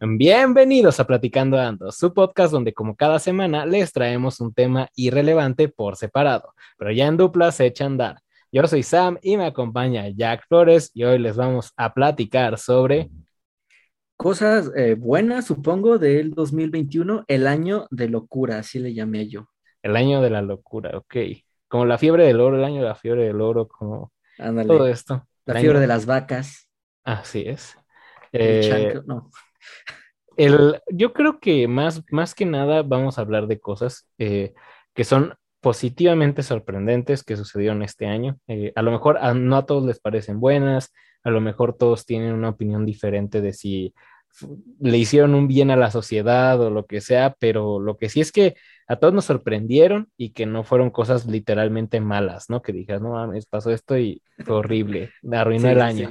Bienvenidos a Platicando Ando, su podcast donde como cada semana les traemos un tema irrelevante por separado, pero ya en dupla se echa a andar. Yo soy Sam y me acompaña Jack Flores y hoy les vamos a platicar sobre cosas eh, buenas, supongo, del 2021, el año de locura, así le llamé yo. El año de la locura, ok. Como la fiebre del oro, el año de la fiebre del oro, como todo esto. La fiebre de las vacas. Así es. Eh, no el, yo creo que más, más que nada vamos a hablar de cosas eh, que son positivamente sorprendentes que sucedieron este año. Eh, a lo mejor no a todos les parecen buenas, a lo mejor todos tienen una opinión diferente de si le hicieron un bien a la sociedad o lo que sea, pero lo que sí es que a todos nos sorprendieron y que no fueron cosas literalmente malas, ¿no? Que dijeras, no mames, pasó esto y fue horrible, me arruinó el año,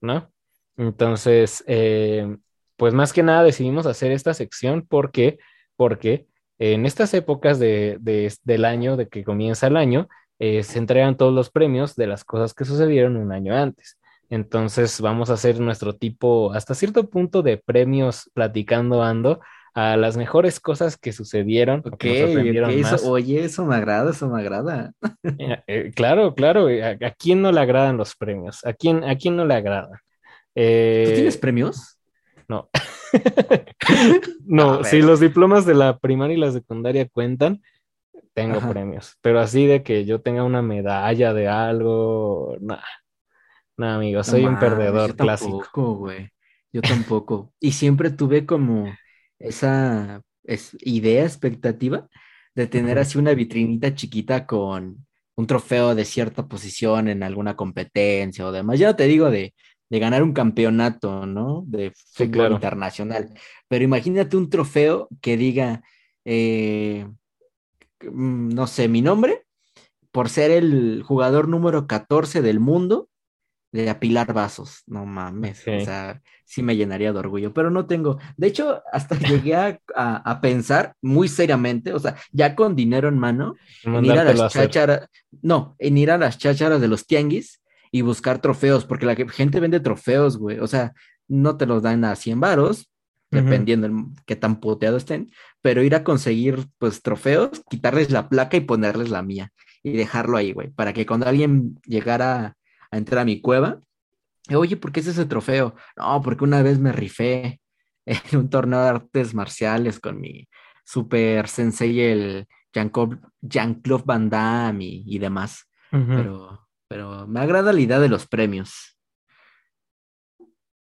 ¿no? Entonces, eh, pues más que nada decidimos hacer esta sección porque, porque en estas épocas de, del año, de que comienza el año, eh, se entregan todos los premios de las cosas que sucedieron un año antes. Entonces vamos a hacer nuestro tipo, hasta cierto punto, de premios platicando ando a las mejores cosas que sucedieron. oye, eso me agrada, eso me agrada. Eh, eh, claro, claro, ¿a, quién no le agradan los premios? ¿A quién, a quién no le agrada? ¿Tú tienes premios? No. no, si los diplomas de la primaria y la secundaria cuentan, tengo premios. Pero así de que yo tenga una medalla de algo, nada. Nada, amigo, soy un perdedor yo clásico. Tampoco, güey. Yo tampoco. y siempre tuve como esa idea, expectativa de tener así una vitrinita chiquita con un trofeo de cierta posición en alguna competencia o demás. Ya no te digo de de ganar un campeonato, ¿no? De fútbol internacional. Pero imagínate un trofeo que diga, eh, mm, no sé, mi nombre, por ser el jugador número 14 del mundo de apilar vasos. No mames, o sea, sí me llenaría de orgullo, pero no tengo. De hecho, hasta llegué a, pensar muy seriamente, o sea, ya con dinero en mano, en ir a las chácharas, no, en ir a las chácharas de los tianguis y buscar trofeos, porque la gente vende trofeos, güey. O sea, no te los dan a 100 varos, dependiendo de qué tan puteado estén, pero ir a conseguir, pues, trofeos, quitarles la placa y ponerles la mía y dejarlo ahí, güey, para que cuando alguien llegara a entrar a mi cueva, oye, ¿por qué es ese trofeo? No, porque una vez me rifé en un torneo de artes marciales con mi super sensei, el Jean-Claude Van Damme y, demás. Pero pero me agrada la idea de los premios.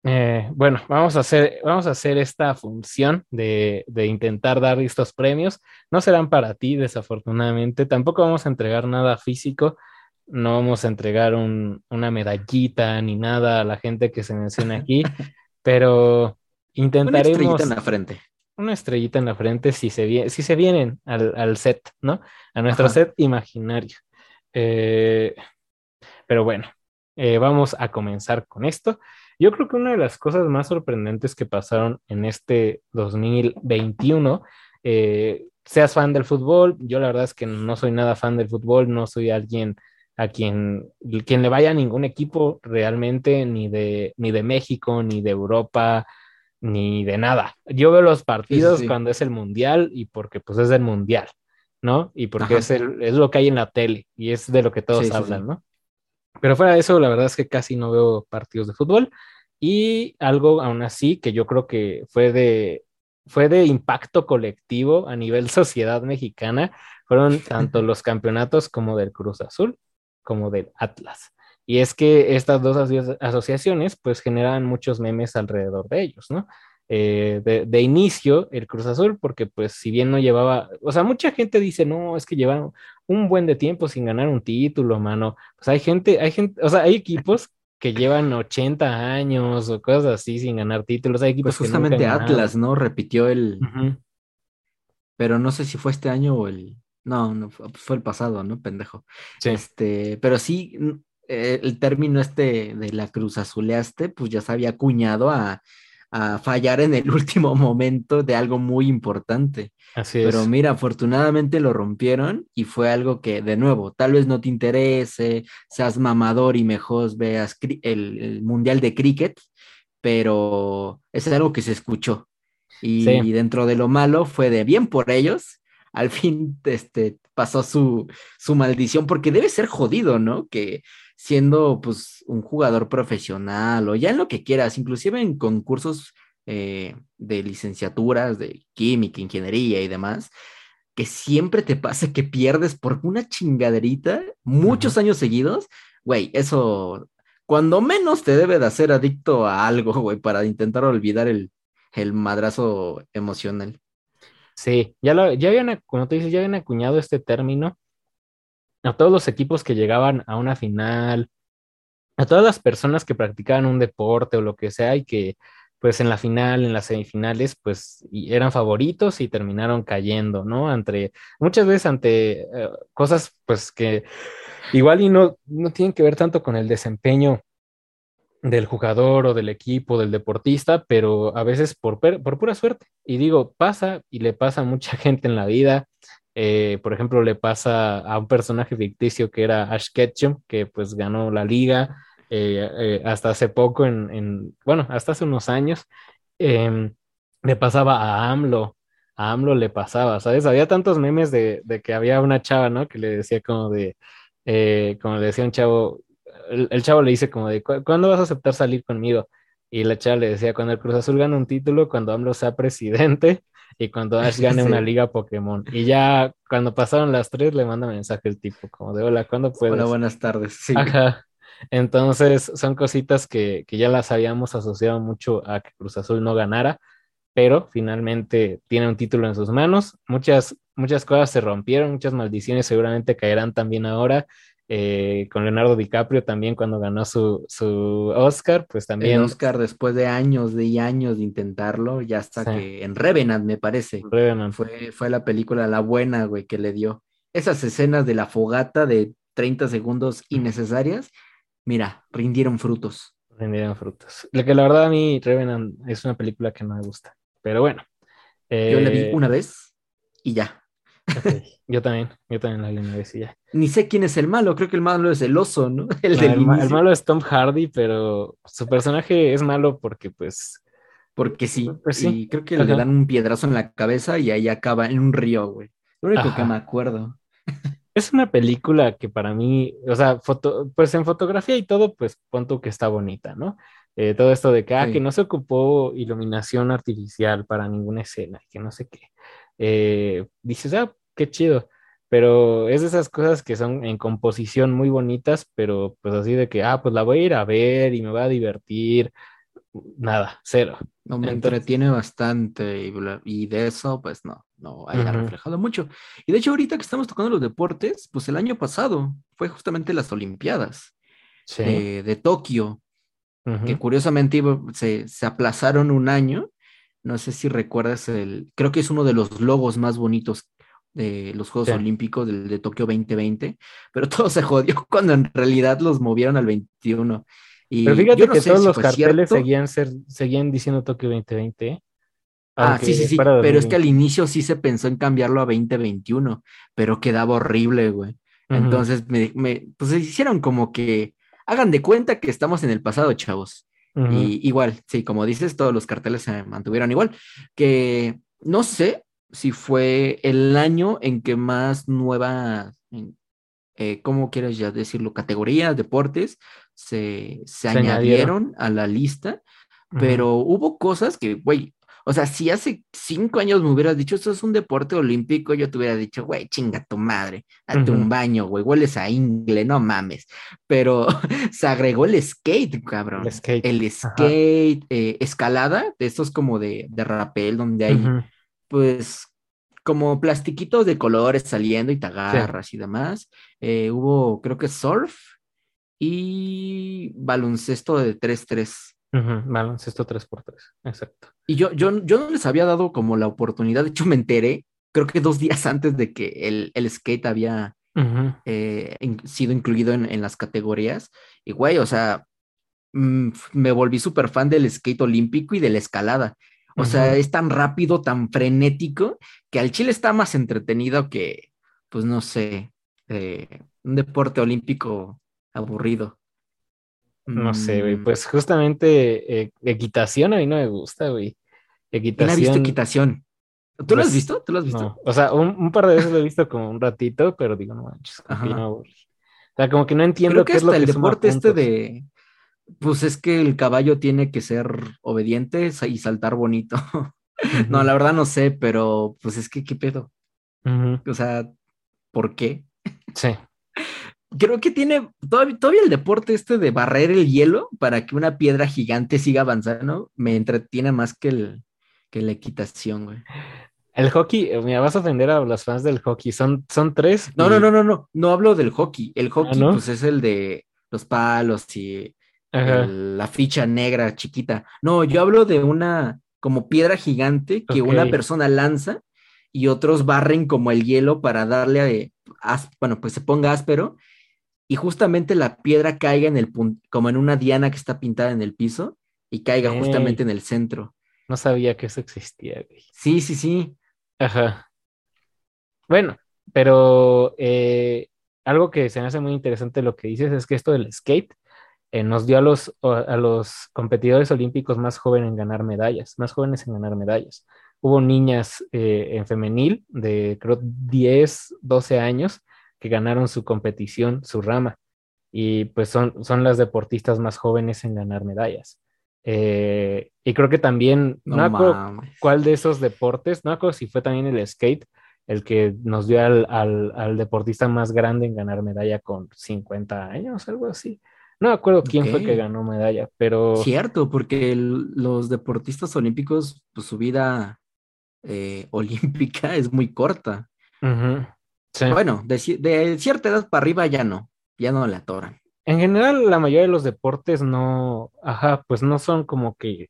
Eh, bueno, vamos a hacer, vamos a hacer esta función de, intentar dar estos premios. No serán para ti, desafortunadamente. Tampoco vamos a entregar nada físico. No vamos a entregar una medallita ni nada a la gente que se menciona aquí, pero intentaremos. Una estrellita en la frente. Una estrellita en la frente si se, si se vienen al, set, ¿no? A nuestro set imaginario. Eh, pero bueno, eh, vamos a comenzar con esto. Yo creo que una de las cosas más sorprendentes que pasaron en este 2021, eh, seas fan del fútbol, yo la verdad es que no soy nada fan del fútbol, no soy alguien a quien, quien le vaya a ningún equipo realmente, ni de, ni de México, ni de Europa, ni de nada. Yo veo los partidos cuando es el mundial y porque pues es el mundial, ¿no? Y porque es, es lo que hay en la tele y es de lo que todos hablan, ¿no? Pero fuera de eso, la verdad es que casi no veo partidos de fútbol. Y algo aún así que yo creo que fue de, fue de impacto colectivo a nivel sociedad mexicana, fueron tanto los campeonatos como del Cruz Azul como del Atlas. Y es que estas dos asociaciones pues generan muchos memes alrededor de ellos, ¿no? Eh, de, inicio el Cruz Azul, porque pues si bien no llevaba, o sea, mucha gente dice, no, es que llevan un buen de tiempo sin ganar un título, mano. Pues hay gente, hay gente, o sea, hay equipos que llevan 80 años o cosas así sin ganar títulos. Hay equipos pues justamente Atlas, ¿no? Repitió el... Pero no sé si fue este año o el... No, no fue el pasado, ¿no? Pendejo. Sí. Este, pero sí, eh, el término este de la Cruz Azuleaste, pues ya se había acuñado a a fallar en el último momento de algo muy importante. Así es. Pero mira, afortunadamente lo rompieron y fue algo que, de nuevo, tal vez no te interese, seas mamador y mejor veas el, Mundial de Cricket, pero es algo que se escuchó. Y, dentro de lo malo fue de bien por ellos, al fin este, pasó su, su maldición, porque debe ser jodido, ¿no? Que siendo pues un jugador profesional o ya en lo que quieras, inclusive en concursos eh, de licenciaturas, de química, ingeniería y demás, que siempre te pasa que pierdes por una chingaderita muchos años seguidos, güey, eso cuando menos te debe de hacer adicto a algo, güey, para intentar olvidar el, el madrazo emocional. Sí, ya, lo, ya habían, como tú dices, ya habían acuñado este término a todos los equipos que llegaban a una final, a todas las personas que practicaban un deporte o lo que sea y que pues en la final, en las semifinales, pues eran favoritos y terminaron cayendo, ¿no? Ante, muchas veces ante eh, cosas pues que igual y no, no tienen que ver tanto con el desempeño del jugador o del equipo, del deportista, pero a veces por, por pura suerte. Y digo, pasa y le pasa a mucha gente en la vida. Eh, por ejemplo, le pasa a un personaje ficticio que era Ash Ketchum, que pues ganó la liga eh, eh, hasta hace poco, en, bueno, hasta hace unos años. Em, le pasaba a AMLO, a AMLO le pasaba, ¿sabes? Había tantos memes de, de que había una chava, ¿no? Que le decía como de, como le decía un chavo, el, chavo le dice como de, ¿cuándo vas a aceptar salir conmigo? Y la chava le decía, cuando el Cruz Azul gane un título, cuando AMLO sea presidente y cuando Ash gane una liga Pokémon. Y ya cuando pasaron las tres, le manda mensaje el tipo, como de, hola, ¿cuándo puedes? Hola, buenas tardes. Sí. Ajá. Entonces, son cositas que, que ya las habíamos asociado mucho a que Cruz Azul no ganara, pero finalmente tiene un título en sus manos. Muchas, muchas cosas se rompieron, muchas maldiciones seguramente caerán también ahora. Eh, con Leonardo DiCaprio también cuando ganó su, su Oscar, pues también. El Oscar después de años de y años de intentarlo, ya hasta que en Revenant, me parece. Revenant. Fue, fue la película La Buena, güey, que le dio. Esas escenas de la fogata de 30 segundos innecesarias, mira, rindieron frutos. Rindieron frutos. Lo que la verdad a mí, Revenant es una película que no me gusta, pero bueno. Yo la vi eh, una vez y ya. Yo también, yo también la vi una vez y ya. Ni sé quién es el malo, creo que el malo es el oso, ¿no? El, el, malo es Tom Hardy, pero su personaje es malo porque pues... Porque sí, pues sí. creo que le dan un piedrazo en la cabeza y ahí acaba en un río, güey. Lo único que me acuerdo. Es una película que para mí, o sea, foto, pues en fotografía y todo, pues punto que está bonita, ¿no? Eh, todo esto de que, ah, que no se ocupó iluminación artificial para ninguna escena, que no sé qué. Eh, dices, ah, qué chido pero es de esas cosas que son en composición muy bonitas, pero pues así de que, ah, pues la voy a ir a ver y me va a divertir. Nada, cero. No, me entretiene bastante y, de eso, pues no, no haya reflejado mucho. Y de hecho, ahorita que estamos tocando los deportes, pues el año pasado fue justamente las Olimpiadas de, Tokio, que curiosamente se, se aplazaron un año. No sé si recuerdas el, creo que es uno de los logos más bonitos de los Juegos Olímpicos de, Tokio 2020, pero todo se jodió cuando en realidad los movieron al 21. Y pero fíjate que todos los carteles seguían, ser, seguían diciendo Tokio 2020. ¿eh? Ah, sí, sí, sí, pero es que al inicio sí se pensó en cambiarlo a 2021, pero quedaba horrible, güey. Entonces, me, me, pues hicieron como que hagan de cuenta que estamos en el pasado, chavos. Y igual, sí, como dices, todos los carteles se mantuvieron igual. Que no sé, si fue el año en que más nueva, eh, ¿cómo quieres ya decirlo? Categorías, deportes, se, se, añadieron, a la lista, pero hubo cosas que, güey, o sea, si hace cinco años me hubieras dicho, esto es un deporte olímpico, yo te hubiera dicho, güey, chinga tu madre, date un baño, güey, hueles a ingle, no mames. Pero se agregó el skate, cabrón. El skate. El skate, eh, escalada, de estos como de, de rapel, donde hay pues como plastiquitos de colores saliendo y te agarras y demás. Eh, hubo, creo que surf y baloncesto de 3-3. Baloncesto 3x3, exacto. Y yo, yo, yo no les había dado como la oportunidad, de hecho me enteré, creo que dos días antes de que el, el skate había eh, sido incluido en, en, las categorías. Y güey, o sea, mm, me volví súper fan del skate olímpico y de la escalada. O sea, es tan rápido, tan frenético, que al Chile está más entretenido que, pues no sé, eh, un deporte olímpico aburrido. No sé, güey. Mm, Pues justamente eh, equitación a mí no me gusta, güey. ¿Quién ha visto Equitación. equitación? ¿Tú lo has pues, visto? ¿Tú lo has visto? No, o sea, un, un par de veces lo he visto como un ratito, pero digo, no manches, aburrí. O sea, como que no entiendo Creo que qué es lo hasta que el deporte este de, pues es que el caballo tiene que ser obediente y saltar bonito. No, la verdad no sé, pero pues es que qué pedo. O sea, ¿por qué? Sí. Creo que tiene todavía, todavía el deporte este de barrer el hielo para que una piedra gigante siga avanzando, me entretiene más que el que la equitación, güey. El hockey, eh, mira, vas a ofender a los fans del hockey. Son, son tres. No, y- no, no, no, no, no hablo del hockey. El hockey, ¿no? pues es el de los palos y Ajá. la ficha negra chiquita. No, yo hablo de una como piedra gigante que una persona lanza y otros barren como el hielo para darle, eh, as- bueno, pues se ponga áspero y justamente la piedra caiga en el como en una diana que está pintada en el piso y caiga justamente en el centro. No sabía que eso existía, güey. Sí, sí, sí. Ajá. Bueno, pero eh, algo que se me hace muy interesante lo que dices es que esto del skate eh, nos dio a los, a los competidores olímpicos más jóvenes en ganar medallas, más jóvenes en ganar medallas. Hubo niñas eh, en femenil de creo 10, 12 años que ganaron su competición, su rama, y pues son, son las deportistas más jóvenes en ganar medallas. Eh, y creo que también, no, No, acuerdo cuál de esos deportes, no acuerdo si fue también el skate, el que nos dio al, al, al deportista más grande en ganar medalla con 50 años, algo así. No me acuerdo quién fue que ganó medalla, pero Cierto, porque el- los deportistas olímpicos, pues su vida eh, olímpica es muy corta. sí. Bueno, de, ci- de cierta edad para arriba ya no, ya no la atoran. En general, la mayoría de los deportes no, ajá, pues no son como que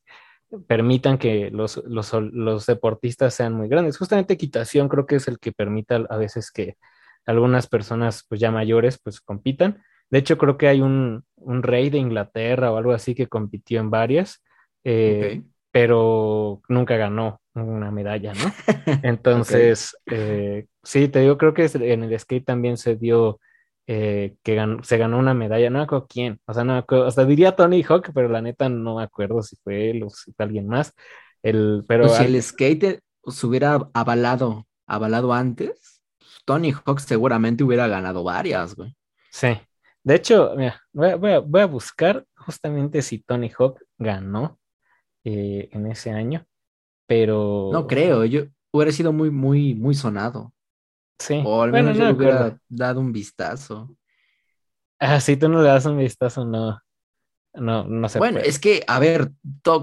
permitan que los, los, los deportistas sean muy grandes. Justamente equitación creo que es el que permite a veces que algunas personas pues ya mayores pues compitan. De hecho, creo que hay un, un rey de Inglaterra o algo así que compitió en varias, eh, pero nunca ganó una medalla, ¿no? Entonces, eh, sí, te digo, creo que en el skate también se dio eh, que ganó- se ganó una medalla, no me acuerdo quién, o sea, no me acuerdo, hasta diría Tony Hawk, pero la neta no me acuerdo si fue él o si fue alguien más. El, pero Pues si al- el skate se hubiera avalado, avalado antes, Tony Hawk seguramente hubiera ganado varias, güey. sí. De hecho, mira, voy a, voy a- voy a buscar justamente si Tony Hawk ganó eh, en ese año, pero No creo, yo hubiera sido muy, muy, muy sonado. sí, O al bueno, menos no yo le hubiera dado un vistazo. Ah, si tú no le das un vistazo, no, no, no se Bueno, puede. es que, a ver,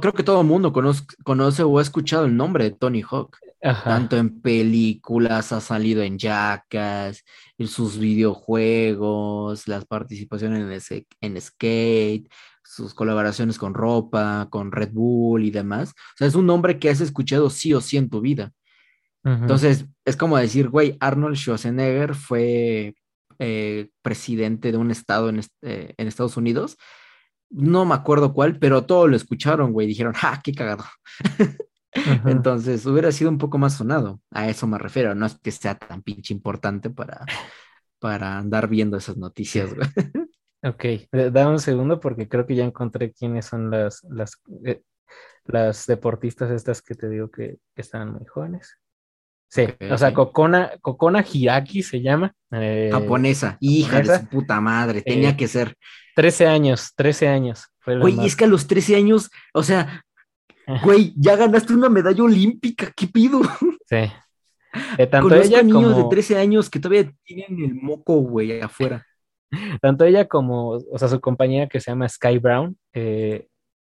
creo que todo el mundo conoce, conoce o ha escuchado el nombre de Tony Hawk. Ajá. Tanto en películas, ha salido en Jackass, en sus videojuegos, las participaciones en, ese- en skate, sus colaboraciones con ropa, con Red Bull y demás. O sea, es un nombre que has escuchado sí o sí en tu vida. Entonces, es como decir, güey, Arnold Schwarzenegger fue eh, presidente de un estado en, eh, en Estados Unidos. No me acuerdo cuál, pero todos lo escucharon, güey. Dijeron, ¡ah, qué cagado! Entonces, hubiera sido un poco más sonado. A eso me refiero. No es que sea tan pinche importante para, para andar viendo esas noticias, güey. Ok, dame un segundo porque creo que ya encontré quiénes son las, las, eh, las deportistas estas que te digo que, que estaban muy jóvenes. Sí, o sea, ok. Kokona, Kokona Hiraki se llama. eh, Japonesa. Hija de su puta madre. Tenía Eh, que ser. 13 años, 13 años. Güey, más- es que a los 13 años, o sea, güey, ya ganaste una medalla olímpica. ¿Qué pido? Sí. Eh, tanto Conozco ella niños como, de 13 años que todavía tienen el moco, güey, afuera. tanto ella como, o sea, su compañera que se llama Sky Brown, eh,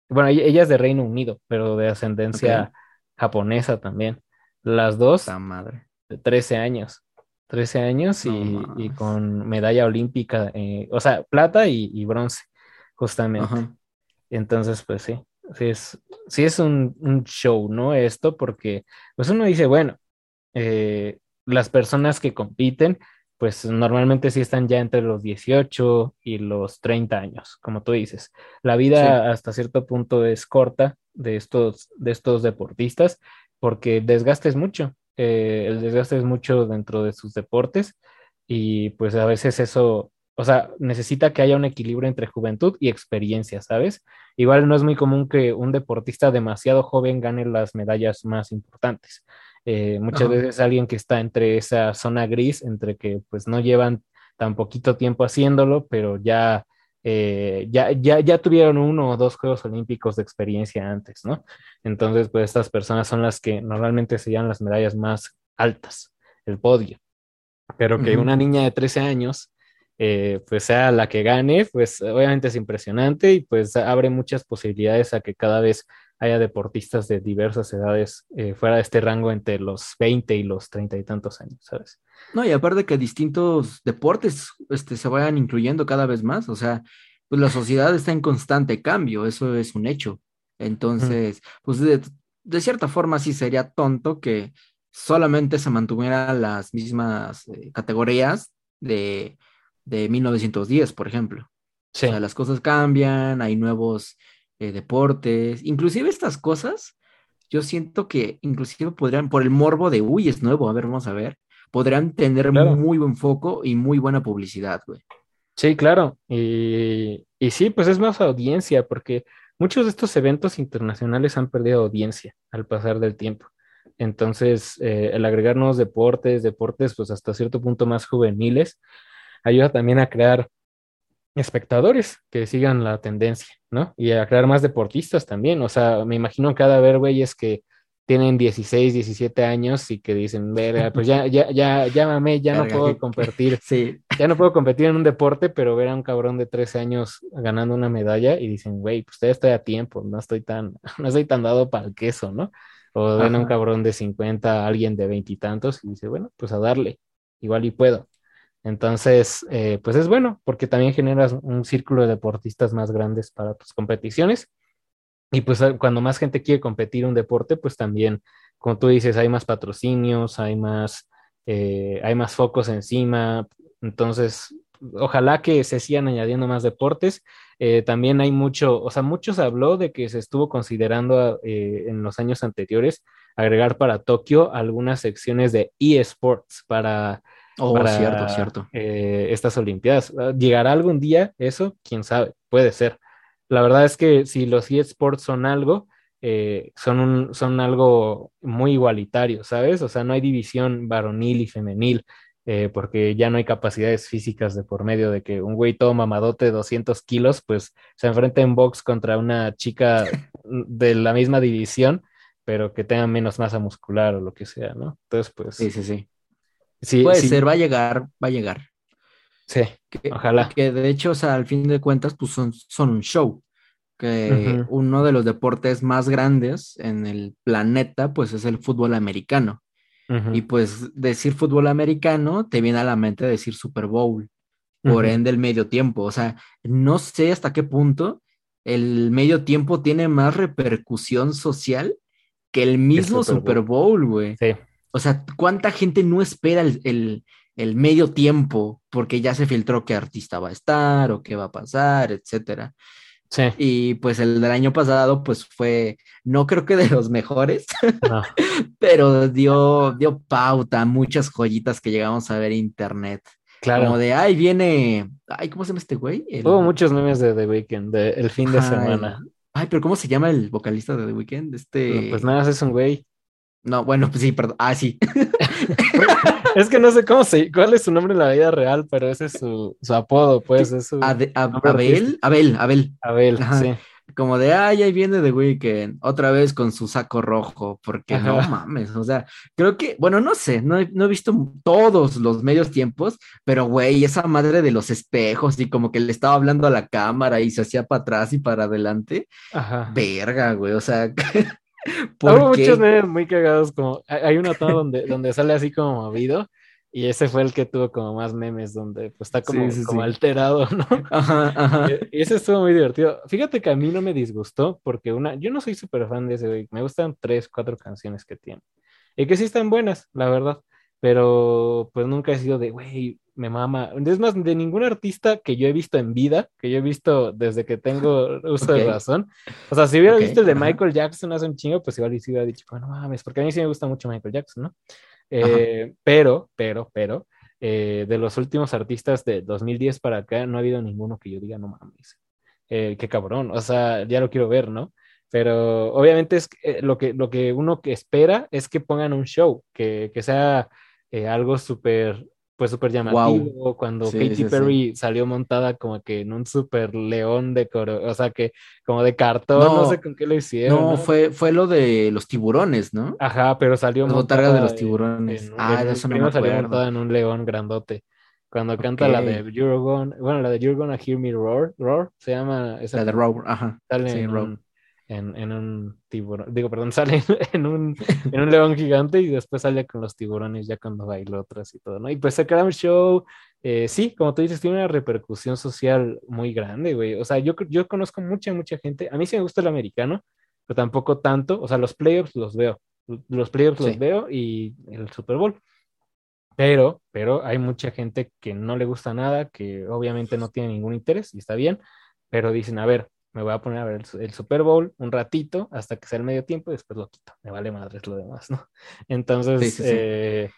bueno, ella, es de Reino Unido, pero de ascendencia japonesa también. Las dos, Puta madre. de 13 años. 13 años y, No y mames. con medalla olímpica, eh, o sea, plata y, y bronce, justamente. Ajá. Entonces, pues sí, sí es, sí es un, un show, ¿no? Esto, porque pues uno dice, bueno, eh, las personas que compiten, pues normalmente sí están ya entre los 18 y los 30 años, como tú dices. La vida hasta cierto punto es corta de estos, de estos deportistas porque el desgaste es mucho, eh, el desgaste es mucho dentro de sus deportes y pues a veces eso o sea, necesita que haya un equilibrio entre juventud y experiencia, ¿sabes? Igual no es muy común que un deportista demasiado joven gane las medallas más importantes. Eh, muchas veces alguien que está entre esa zona gris, entre que pues no llevan tan poquito tiempo haciéndolo, pero ya, eh, ya, ya, ya tuvieron uno o dos Juegos Olímpicos de experiencia antes, ¿no? Entonces, pues estas personas son las que normalmente se llevan las medallas más altas, el podio. Pero que una niña de 13 años eh, pues sea la que gane, pues obviamente es impresionante y pues abre muchas posibilidades a que cada vez haya deportistas de diversas edades eh, fuera de este rango entre los 20 y los 30 y tantos años, ¿sabes? No, y aparte que distintos deportes este, se vayan incluyendo cada vez más, o sea, pues la sociedad está en constante cambio, eso es un hecho. Entonces, pues de, cierta forma sí sería tonto que solamente se mantuvieran las mismas eh, categorías de, de 1910, por ejemplo. O sea, las cosas cambian, hay nuevos eh, deportes, inclusive estas cosas, yo siento que inclusive podrían, por el morbo de, uy, es nuevo, a ver, vamos a ver, podrían tener muy buen foco y muy buena publicidad, güey. Sí, claro. Y, y sí, pues es más audiencia, porque muchos de estos eventos internacionales han perdido audiencia al pasar del tiempo. Entonces, eh, el agregar nuevos deportes, deportes pues hasta cierto punto más juveniles, ayuda también a crear espectadores que sigan la tendencia, ¿no? Y a crear más deportistas también. O sea, me imagino cada ver güeyes que tienen 16, 17 años y que dicen, verga, pues ya, ya, ya, llámame, ya no puedo competir. Sí. Ya no puedo competir en un deporte, pero ver a un cabrón de 13 años ganando una medalla y dicen, güey, pues todavía estoy a tiempo, no estoy tan, no estoy tan dado para el queso, ¿no? O ven a un cabrón de 50, alguien de veintitantos y, y dice, bueno, pues a darle, igual y puedo. Entonces, eh, pues es bueno porque también generas un círculo de deportistas más grandes para tus competiciones. Y pues eh, cuando más gente quiere competir un deporte, pues también, como tú dices, hay más patrocinios, hay más, eh, hay más focos encima. Entonces, ojalá que se sigan añadiendo más deportes. también hay mucho, o sea, muchos habló de que se estuvo considerando en los años anteriores agregar para Tokio algunas secciones de eSports para Oh, cierto, cierto. Eh, estas Olimpiadas. Ah, ¿Llegará algún día eso? Quién sabe, puede ser. La verdad es que si los eSports son algo, eh, son, un, son algo muy igualitario, ¿sabes? O sea, no hay división varonil y femenil, eh, porque ya no hay capacidades físicas de por medio de que un güey todo mamadote de 200 kilos, pues se enfrenta en box contra una chica de la misma división, pero que tenga menos masa muscular o lo que sea, ¿no? Entonces, pues... Sí, sí, sí. Puede ser, va a llegar, va a llegar. Sí, ojalá. Que de hecho, o sea, al fin de cuentas, pues son, son un show. Que uno de los deportes más grandes en el planeta, pues es el fútbol americano. Y pues decir fútbol americano te viene a la mente decir Super Bowl, por ende el medio tiempo. O sea, no sé hasta qué punto el medio tiempo tiene más repercusión social que el mismo Super Bowl, güey. Sí. O sea, ¿cuánta gente no espera el, medio tiempo porque ya se filtró qué artista va a estar o qué va a pasar, etcétera? Sí. Y pues el del año pasado, pues fue, no creo que de los mejores, pero dio, dio pauta a muchas joyitas que llegamos a ver en internet. Claro. Como de, ay, viene, ay, ¿cómo se llama este güey? Hubo muchos memes de The Weeknd, de el fin de semana. Ay, pero ¿cómo se llama el vocalista de The Weeknd? Este... pues nada, es un güey. No, bueno, pues sí, perdón. Ah, sí. es que no sé cómo se, cuál es su nombre en la vida real, pero ese es su, apodo, pues. Es su Abel, Abel, Abel. Abel, sí. Como de, ay, ahí viene The Weeknd, otra vez con su saco rojo, porque no mames, o sea, creo que, bueno, no sé, no he, no he visto todos los medios tiempos, pero güey, esa madre de los espejos y como que le estaba hablando a la cámara y se hacía para atrás y para adelante, Ajá. verga, güey, o sea, Hubo muchos memes muy cagados, como hay una toma donde, donde sale así como movido, y ese fue el que tuvo como más memes, donde pues está como, como alterado, ¿no? Ajá, ajá. Y ese estuvo muy divertido. Fíjate que a mí no me disgustó, porque una, yo no soy súper fan de ese güey, me gustan tres, cuatro canciones que tiene, y que sí están buenas, la verdad, pero pues nunca he sido de, güey, me mama. Es más, de ningún artista que yo he visto en vida, que yo he visto desde que tengo uso de razón. O sea, si hubiera visto el de Michael Jackson hace un chingo, pues igual sí hubiera dicho, bueno, mames, porque a mí sí me gusta mucho Michael Jackson, ¿no? Eh, pero, pero, pero, eh, de los últimos artistas de 2010 para acá, no ha habido ninguno que yo diga, no mames, eh, qué cabrón, o sea, ya lo quiero ver, ¿no? Pero obviamente es eh, lo, que, lo que uno que espera es que pongan un show, que, que sea algo súper pues súper llamativo cuando Katy Perry salió montada como que en un súper león de coro, o sea que como de cartón, no, sé con qué lo hicieron. No, Fue, fue lo de los tiburones, ¿no? Ajá, pero salió montada de los tiburones. ah, eso no me salió montada en un león grandote. Cuando canta la de You're Gonna, bueno, la de You're Gonna Hear Me Roar, Roar, se llama esa. La de Roar, ajá. Sale sí, en, en, en, un tiburón, digo, perdón, sale en un, en un león gigante y después sale con los tiburones ya cuando bailó otras y todo, ¿no? Y pues el show, eh, sí, como tú dices, tiene una repercusión social muy grande, güey. O sea, yo, yo conozco mucha, mucha gente, a mí sí me gusta el americano, pero tampoco tanto, o sea, los playoffs los veo, los playoffs los veo y el Super Bowl. Pero, pero hay mucha gente que no le gusta nada, que obviamente no tiene ningún interés y está bien, pero dicen, a ver, me voy a poner a ver el, Super Bowl un ratito hasta que sea el medio tiempo y después lo quito. Me vale madres lo demás, ¿no? Entonces, eh,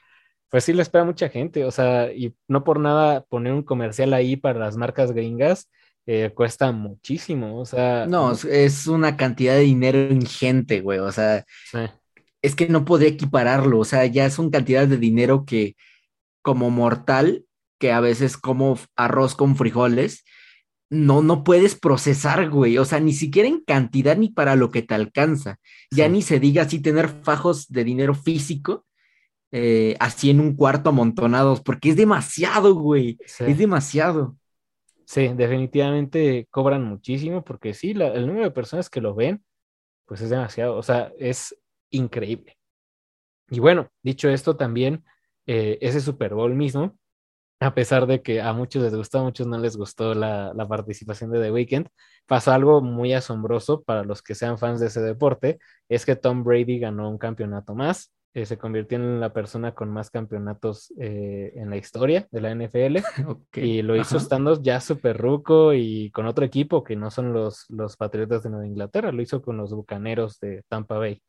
pues sí le espera mucha gente, o sea, y no por nada poner un comercial ahí para las marcas gringas eh, cuesta muchísimo, o sea. No, es una cantidad de dinero ingente, güey, o sea. Es que no podría equipararlo, o sea, ya es una cantidad de dinero que como mortal, que a veces como arroz con frijoles, no, no puedes procesar, güey. O sea, ni siquiera en cantidad ni para lo que te alcanza. Ya ni se diga así tener fajos de dinero físico eh, así en un cuarto amontonados, porque es demasiado, güey. Es demasiado. Sí, definitivamente cobran muchísimo, porque sí, el número de personas que lo ven, pues es demasiado. O sea, es increíble. Y bueno, dicho esto, también eh, ese Super Bowl mismo a pesar de que a muchos les gustó, a muchos no les gustó la, participación de The Weeknd, pasó algo muy asombroso para los que sean fans de ese deporte, es que Tom Brady ganó un campeonato más, eh, se convirtió en la persona con más campeonatos eh, en la historia de la NFL y lo hizo estando ya súper ruco y con otro equipo que no son los, los Patriotas de Nueva Inglaterra, lo hizo con los Bucaneros de Tampa Bay.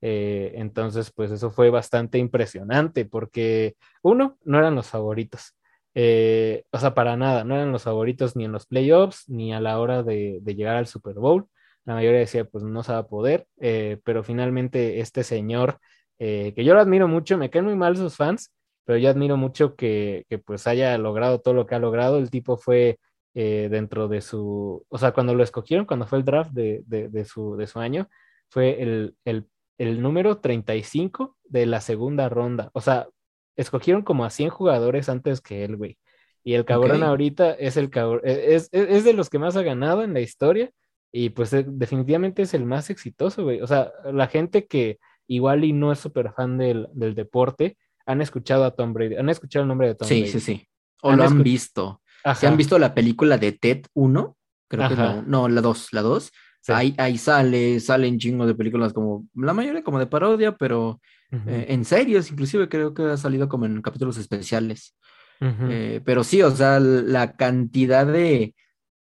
Eh, entonces, pues eso fue bastante impresionante porque, uno, no eran los favoritos. Eh, o sea, para nada, no eran los favoritos ni en los playoffs ni a la hora de, llegar al Super Bowl. La mayoría decía, pues no se va a poder, eh, pero finalmente este señor, eh, que yo lo admiro mucho, me caen muy mal sus fans, pero yo admiro mucho que, pues haya logrado todo lo que ha logrado. El tipo fue dentro de su, o sea, cuando lo escogieron, cuando fue el draft de, su, de su año, fue el, el, el número 35 de la segunda ronda. O sea, escogieron como a 100 jugadores antes que él, güey. Y el cabrón ahorita es el cabrón, e, es, es, de los que más ha ganado en la historia y pues eh, definitivamente es el más exitoso, güey. O sea, la gente que igual y no es súper fan del, deporte, han escuchado a Tom Brady, han escuchado el nombre de Tom Brady. Sí, sí, sí. O lo han visto. ¿Se han visto la película de Ted 1? Creo que no. No, la 2, la 2. Ahí, ahí sale, salen chingos de películas como, la mayoría como de parodia, pero eh, en series, inclusive creo que ha salido como en capítulos especiales. Eh, pero sí, o sea, la cantidad de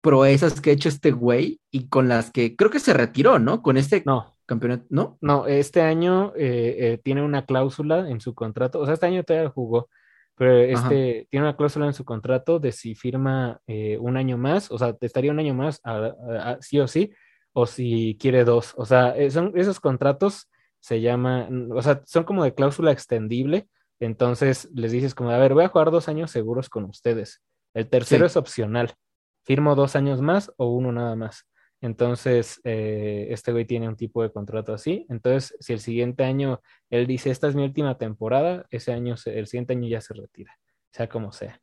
proezas que ha hecho este güey y con las que creo que se retiró, ¿no? Con este no. campeonato, ¿no? No, este año eh, tiene una cláusula en su contrato, o sea, este año todavía jugó, pero este tiene una cláusula en su contrato de si firma un año más, o sea, estaría un año más, sí o sí, o si quiere dos. O sea, son esos contratos se llama, o sea, son como de cláusula extendible, entonces les dices como, a ver, voy a jugar dos años seguros con ustedes. El tercero es opcional, firmo dos años más o uno nada más. Entonces, eh, este güey tiene un tipo de contrato así. Entonces, si el siguiente año él dice, esta es mi última temporada, ese año, el siguiente año ya se retira, sea como sea.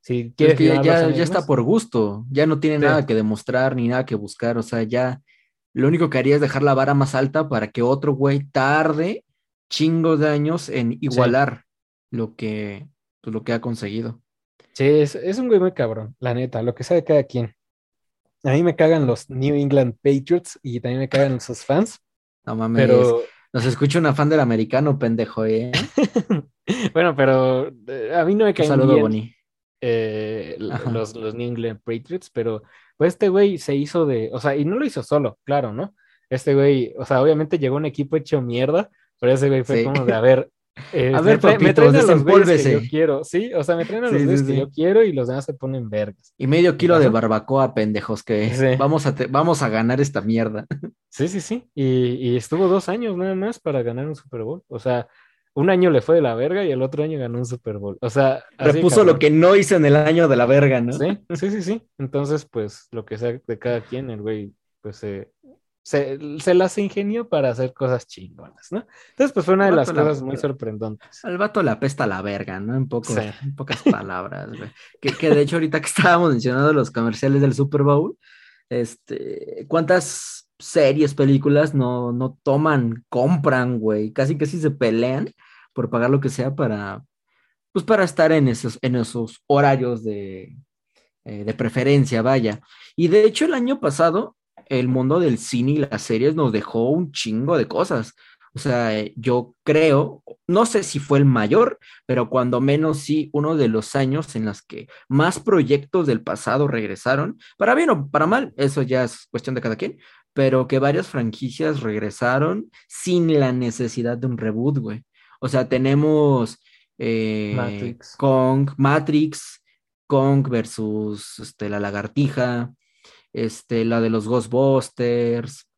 Si quiere ya, ya, está por gusto, ya no tiene nada que demostrar ni nada que buscar, o sea, ya lo único que haría es dejar la vara más alta para que otro güey tarde chingos de años en igualar lo, que, pues, lo que ha conseguido. Sí, es, un güey muy cabrón, la neta, lo que sabe cada quien. A mí me cagan los New England Patriots y también me cagan sus fans. No mames. Pero... Nos escucha una fan del americano, pendejo, ¿eh? bueno, pero eh, a mí no me caen un saludo, bien eh, los, los New England Patriots, pero pues este güey se hizo de, o sea, y no lo hizo solo, claro, ¿no? Este güey, o sea, obviamente llegó un equipo hecho mierda, pero ese güey fue como de, a ver, Eh, A ver, me, trae- me papito, traen a los güeyes que yo quiero, sí, o sea, me traen a los Sí, que yo quiero y los demás se ponen vergas. Y medio kilo de barbacoa, pendejos, que vamos, a te- vamos a ganar esta mierda. Sí, sí, sí. Y, y estuvo dos años nada más para ganar un Super Bowl. O sea, un año le fue de la verga y el otro año ganó un Super Bowl. O sea, Repuso cabrón. lo que no hizo en el año de la verga, ¿no? Sí, sí, sí, sí. Entonces, pues, lo que sea de cada quien, el güey, pues, se, se, se las ingenió para hacer cosas chingonas, ¿no? Entonces, pues, fue una de las la- cosas muy sorprendentes. Al vato le apesta la verga, ¿no? En, pocos- Sí. en pocas palabras, güey. Que, que de hecho, ahorita que estábamos mencionando los comerciales del Super Bowl, este, ¿cuántas series, películas no, no toman, compran, güey? Casi casi se pelean por pagar lo que sea para, pues para estar en esos, en esos horarios de, eh, de preferencia, vaya. Y de hecho, el año pasado, el mundo del cine y las series nos dejó un chingo de cosas. O sea, eh, yo creo, no sé si fue el mayor, pero cuando menos sí uno de los años en los que más proyectos del pasado regresaron, para bien o para mal, eso ya es cuestión de cada quien, pero que varias franquicias regresaron sin la necesidad de un reboot, güey. O sea, tenemos eh, Matrix. Kong, Matrix, Kong versus este, la lagartija, este, la de los Ghostbusters,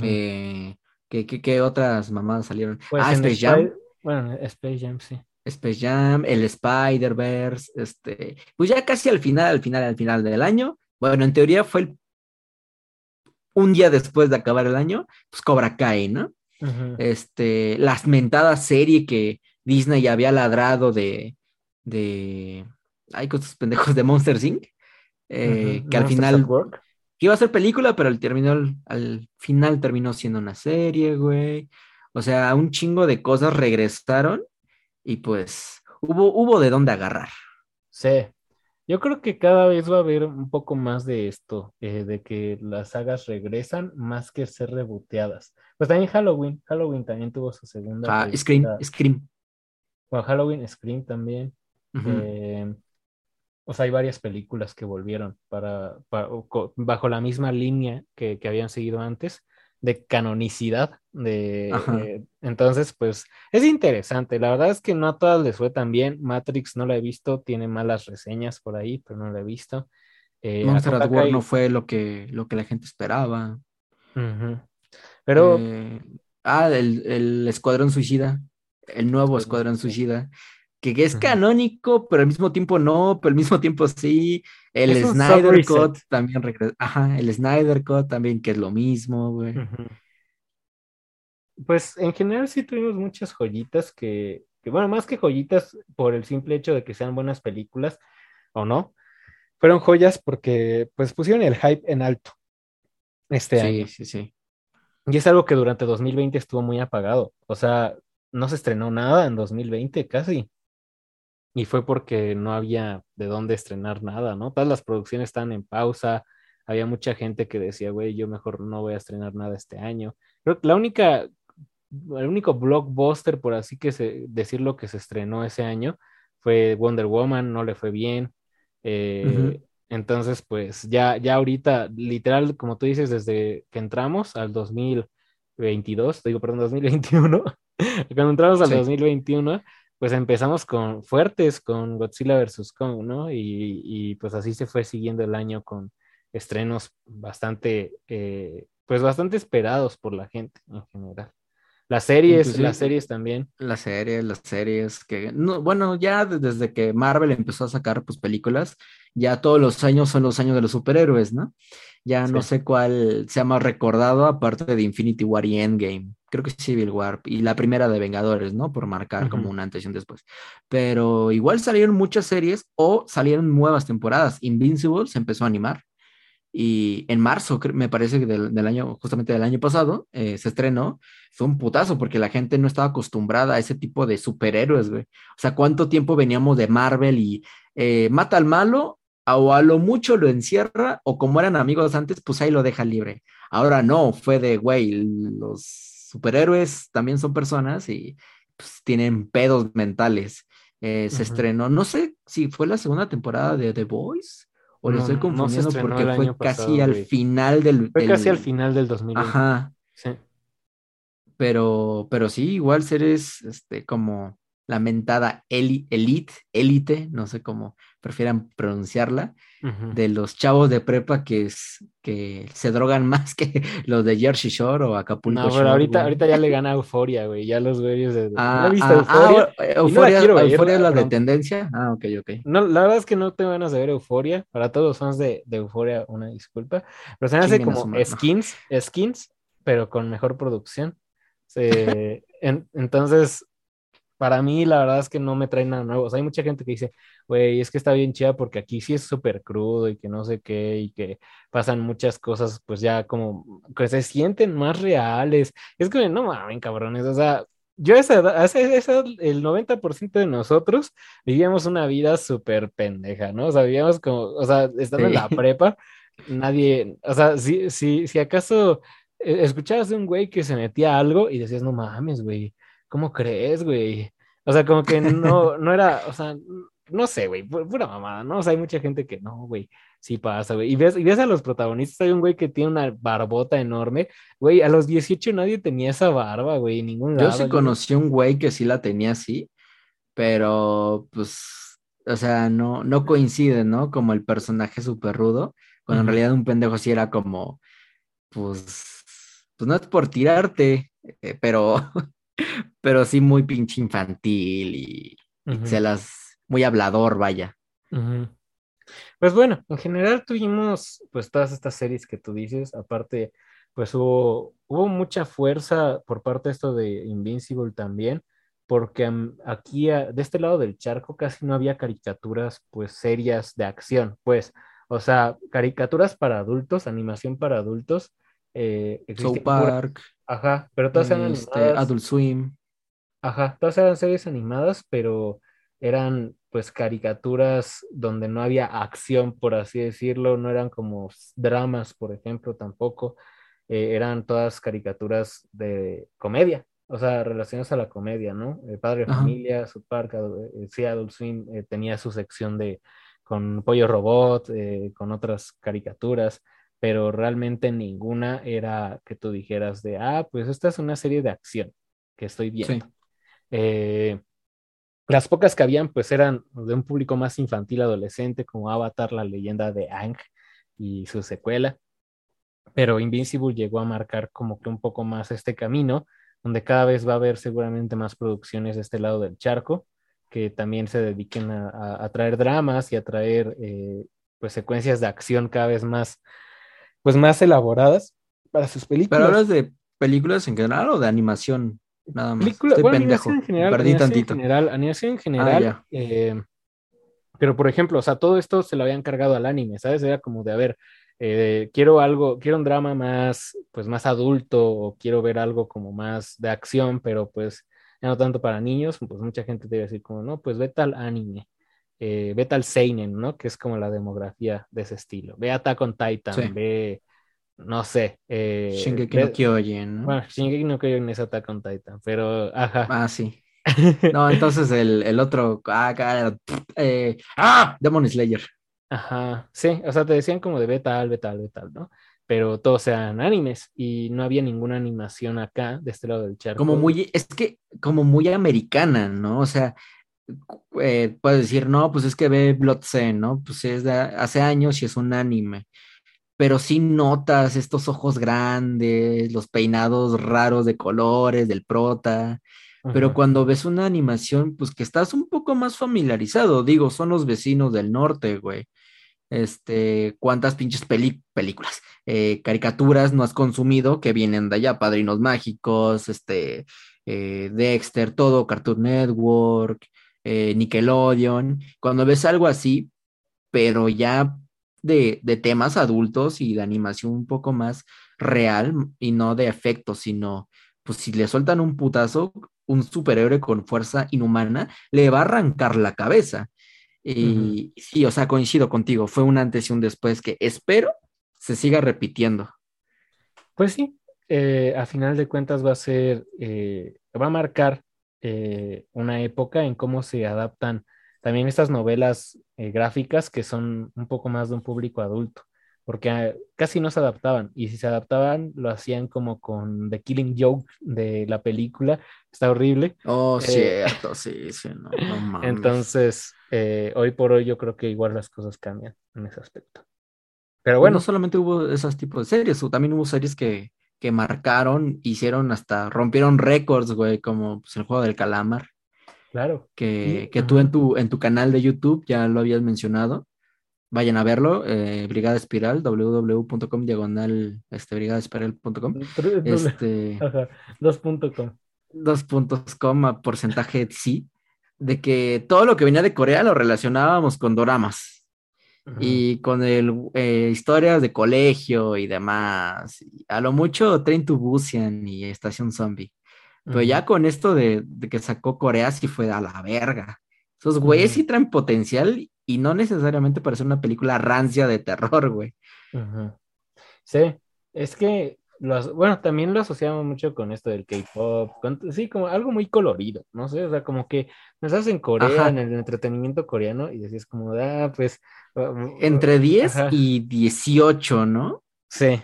eh, ¿qué, qué, qué otras mamadas salieron? Pues, ah, Space Jam. Spy- Bueno, Space Jam, sí. Space Jam, el Spider-Verse, este, pues ya casi al final, al final, al final del año. Bueno, en teoría fue el- un día después de acabar el año, pues Cobra Kai, ¿no? Este, la mentada serie que Disney había ladrado de, de, ay, con estos pendejos de Monster Inc. eh, que al final que iba a ser película, pero al, terminó, al final terminó siendo una serie, güey. O sea, un chingo de cosas regresaron y pues hubo, hubo de dónde agarrar. Sí, yo creo que cada vez va a haber un poco más de esto, eh, de que las sagas regresan más que ser reboteadas. Pues también Halloween, Halloween también tuvo su segunda Ah, Scream. Scream. Bueno, Halloween, Scream también. Eh, o sea, hay varias películas que volvieron para, bajo la misma línea que, que habían seguido antes de canonicidad. De, eh, entonces, pues es interesante. La verdad es que no a todas les fue tan bien. Matrix no la he visto, tiene malas reseñas por ahí, pero no la he visto. Eh, Monster at War no fue lo que, lo que la gente esperaba. Pero Eh, ah, el, el Escuadrón Suicida, el nuevo Escuadrón Escuadrón Suicida. Que, que es canónico, pero al mismo tiempo no, pero al mismo tiempo sí. El Es Snyder. Cut también regresa. Ajá, el Snyder Cut también, que es lo mismo, güey. Pues en general sí tuvimos muchas joyitas que, que, bueno, más que joyitas por el simple hecho de que sean buenas películas o no, fueron joyas porque pues pusieron el hype en alto este año. Sí, sí, sí. Y es algo que durante 2020 estuvo muy apagado. O sea, no se estrenó nada en 2020 casi. Y fue porque no había de dónde estrenar nada, ¿no? Todas las producciones estaban en pausa. Había mucha gente que decía, güey, yo mejor no voy a estrenar nada este año. Creo que la única, el único blockbuster, por así que se, decirlo, que se estrenó ese año fue Wonder Woman, no le fue bien. Eh. Entonces, pues ya, ya ahorita, literal, como tú dices, desde que entramos al 2022, digo, perdón, 2021, cuando entramos al Sí. 2021, pues empezamos con fuertes, con Godzilla vs. Kong, ¿no? Y, y, pues así se fue siguiendo el año con estrenos bastante, eh, pues bastante esperados por la gente en general. Las series, Inclusive- las series también. Las series, las series que, no, bueno, ya de- desde que Marvel empezó a sacar pues películas, ya todos los años son los años de los superhéroes, ¿no? Ya no sé cuál sea más recordado aparte de Infinity War y Endgame. Creo que Civil War y la primera de Vengadores, ¿no? Por marcar como Ujú. un antes y un después. Pero igual salieron muchas series o salieron nuevas temporadas. Invincible se empezó a animar. Y en marzo, me parece que del, del año, justamente del año pasado, eh, se estrenó. Fue un putazo porque la gente no estaba acostumbrada a ese tipo de superhéroes, güey. O sea, ¿cuánto tiempo veníamos de Marvel y eh, mata al malo o a lo mucho lo encierra o como eran amigos antes, pues ahí lo deja libre. Ahora no, fue de, güey, los superhéroes también son personas y pues, tienen pedos mentales. Eh, se estrenó, no sé si fue la segunda temporada de The Boys o lo No, estoy confundiendo porque fue casi al güey. final del, Fue del- casi al final del 2020. Ajá, Sí. pero, pero sí, igual seres este, como la mentada elite, élite, no sé cómo prefieran pronunciarla, de los chavos de prepa que, es, que se drogan más que los de Jersey Shore o Acapulco No, pero ahorita, ahorita ya le gana Euforia, güey, ya los güeyes de... Ah, ¿No ah, Euforia? Ah, Euforia, no la Euforia la de tendencia. Ah, ok, ok. No, la verdad es que no tengo ganas de ver Euforia, para todos los fans de, de Euforia, una disculpa, pero se me hace como skins, skins, pero con mejor producción. entonces, para mí la verdad es que no me trae nada nuevo. O sea, hay mucha gente que dice, güey, es que está bien chida porque aquí sí es súper crudo y que no sé qué y que pasan muchas cosas pues ya como que se sienten más reales. Es que no mames, cabrones, o sea, yo esa edad, esa, el 90% de nosotros vivíamos una vida súper pendeja, ¿no? O sea, vivíamos como, o sea, estando en la prepa, nadie, o sea, si, si, si acaso eh, escuchabas de un güey que se metía algo y decías, no mames, güey, ¿cómo crees, güey? O sea, como que no, no era, o sea, no sé, güey, pura mamada, ¿no? O sea, hay mucha gente que no, güey, sí pasa, güey. Y ves, y ves a los protagonistas, hay un güey que tiene una barbota enorme, güey, a los 18 nadie tenía esa barba, güey, ningún Yo sí conocí un güey que sí la tenía así, pero pues, o sea, no, no coincide, ¿no? Como el personaje súper rudo, cuando en realidad un pendejo sí era como, pues, pues no es por tirarte, eh, pero pero sí muy pinche infantil y, se las muy hablador, vaya. Pues bueno, en general tuvimos pues todas estas series que tú dices, aparte pues hubo, hubo mucha fuerza por parte de esto de Invincible también, porque aquí de este lado del charco casi no había caricaturas pues serias de acción, pues, o sea, caricaturas para adultos, animación para adultos. Eh, South Park. Ajá, pero todas eran este, Adult Swim. Ajá, todas eran series animadas, pero eran pues caricaturas donde no había acción, por así decirlo, no eran como dramas, por ejemplo, tampoco, eh, eran todas caricaturas de comedia, o sea, relacionadas a la comedia, ¿no? El Padre de Familia, su parque, eh, Adult Swim eh, tenía su sección de con Pollo Robot, con otras caricaturas, pero realmente ninguna era que tú dijeras de, ah, pues esta es una serie de acción que estoy viendo. Eh, las pocas que habían, pues eran de un público más infantil, adolescente, como Avatar, la leyenda de Ang y su secuela. Pero Invincible llegó a marcar como que un poco más este camino, donde cada vez va a haber seguramente más producciones de este lado del charco, que también se dediquen a, traer dramas y a traer eh, pues secuencias de acción cada vez más, pues más elaboradas para sus películas. ¿Pero hablas de películas en general o de animación? Nada más. Estoy pendejo. En general, Perdí tantito. En general, animación en general. Ah, eh, pero, por ejemplo, o sea, todo esto se lo habían cargado al anime, ¿sabes? Era como de, a ver, eh, quiero algo, quiero un drama más, pues más adulto, o quiero ver algo como más de acción, pero pues ya no tanto para niños, pues mucha gente debe decir como, no, pues ve tal anime, eh, ve tal Seinen, ¿no? Que es como la demografía de ese estilo. Ve Attack on Titan, ve no sé. Eh, Shingeki no Kyojin. ¿no? Bueno, Shingeki no Kyojin es Attack on Titan, pero ajá. Ah, sí. No, entonces el, el otro. Ah, eh, ¡Ah! Demon Slayer. Ajá, sí, o sea, te decían como de tal, ve tal, ¿no? Pero todos eran animes y no había ninguna animación acá, de este lado del charco. Como muy, es que como muy americana, ¿no? O sea, eh, puedes decir, no, pues es que ve Blood ¿no? Pues es de hace años y es un anime pero sí notas estos ojos grandes, los peinados raros de colores del prota. Pero cuando ves una animación, pues que estás un poco más familiarizado, digo, son los vecinos del norte, güey. Este, cuántas pinches películas, eh, caricaturas no has consumido que vienen de allá, Padrinos Mágicos, este, eh, Dexter, todo, Cartoon Network, eh, Nickelodeon. Cuando ves algo así, pero ya de, temas adultos y de animación un poco más real y no de efectos, sino pues si le sueltan un putazo, un superhéroe con fuerza inhumana le va a arrancar la cabeza. Y sí, o sea, coincido contigo, fue un antes y un después que espero se siga repitiendo. Pues sí, eh, a final de cuentas va a ser, eh, va a marcar eh, una época en cómo se adaptan también estas novelas eh, gráficas que son un poco más de un público adulto. porque ah, casi no se adaptaban, y si se adaptaban, lo hacían como con The Killing Joke de la película, está horrible. Oh, cierto, sí, sí, no, no mames. Entonces, eh, hoy por hoy yo creo que igual las cosas cambian en ese aspecto. Pero Pues bueno, no solamente hubo esos tipos de series, o también hubo series que, que marcaron, hicieron hasta, rompieron récords, güey, como pues, el juego del calamar, claro. que, que tú en tu, en tu canal de YouTube ya lo habías mencionado. Vayan a verlo, eh, Brigada Espiral, www.com diagonal, este, brigadaespiral.com. Este, Ajá, 2.com. dos puntos, coma, porcentaje sí, de que todo lo que venía de Corea lo relacionábamos con doramas. Y con el eh, historias de colegio y demás. y a lo mucho Train to Busan y Estación Zombie. Pero ya con esto de, de que sacó Corea sí fue a la verga. Esos güeyes sí traen potencial y no necesariamente para ser una película rancia de terror, güey. Sí, es que bueno, también lo asociamos mucho con esto del K-pop, sí, como algo muy colorido, no sé, o sea, como que estás en Corea, Ajá. en el entretenimiento coreano, y decías como, ah, pues, Entre 10 Ajá. y 18, ¿no? sí.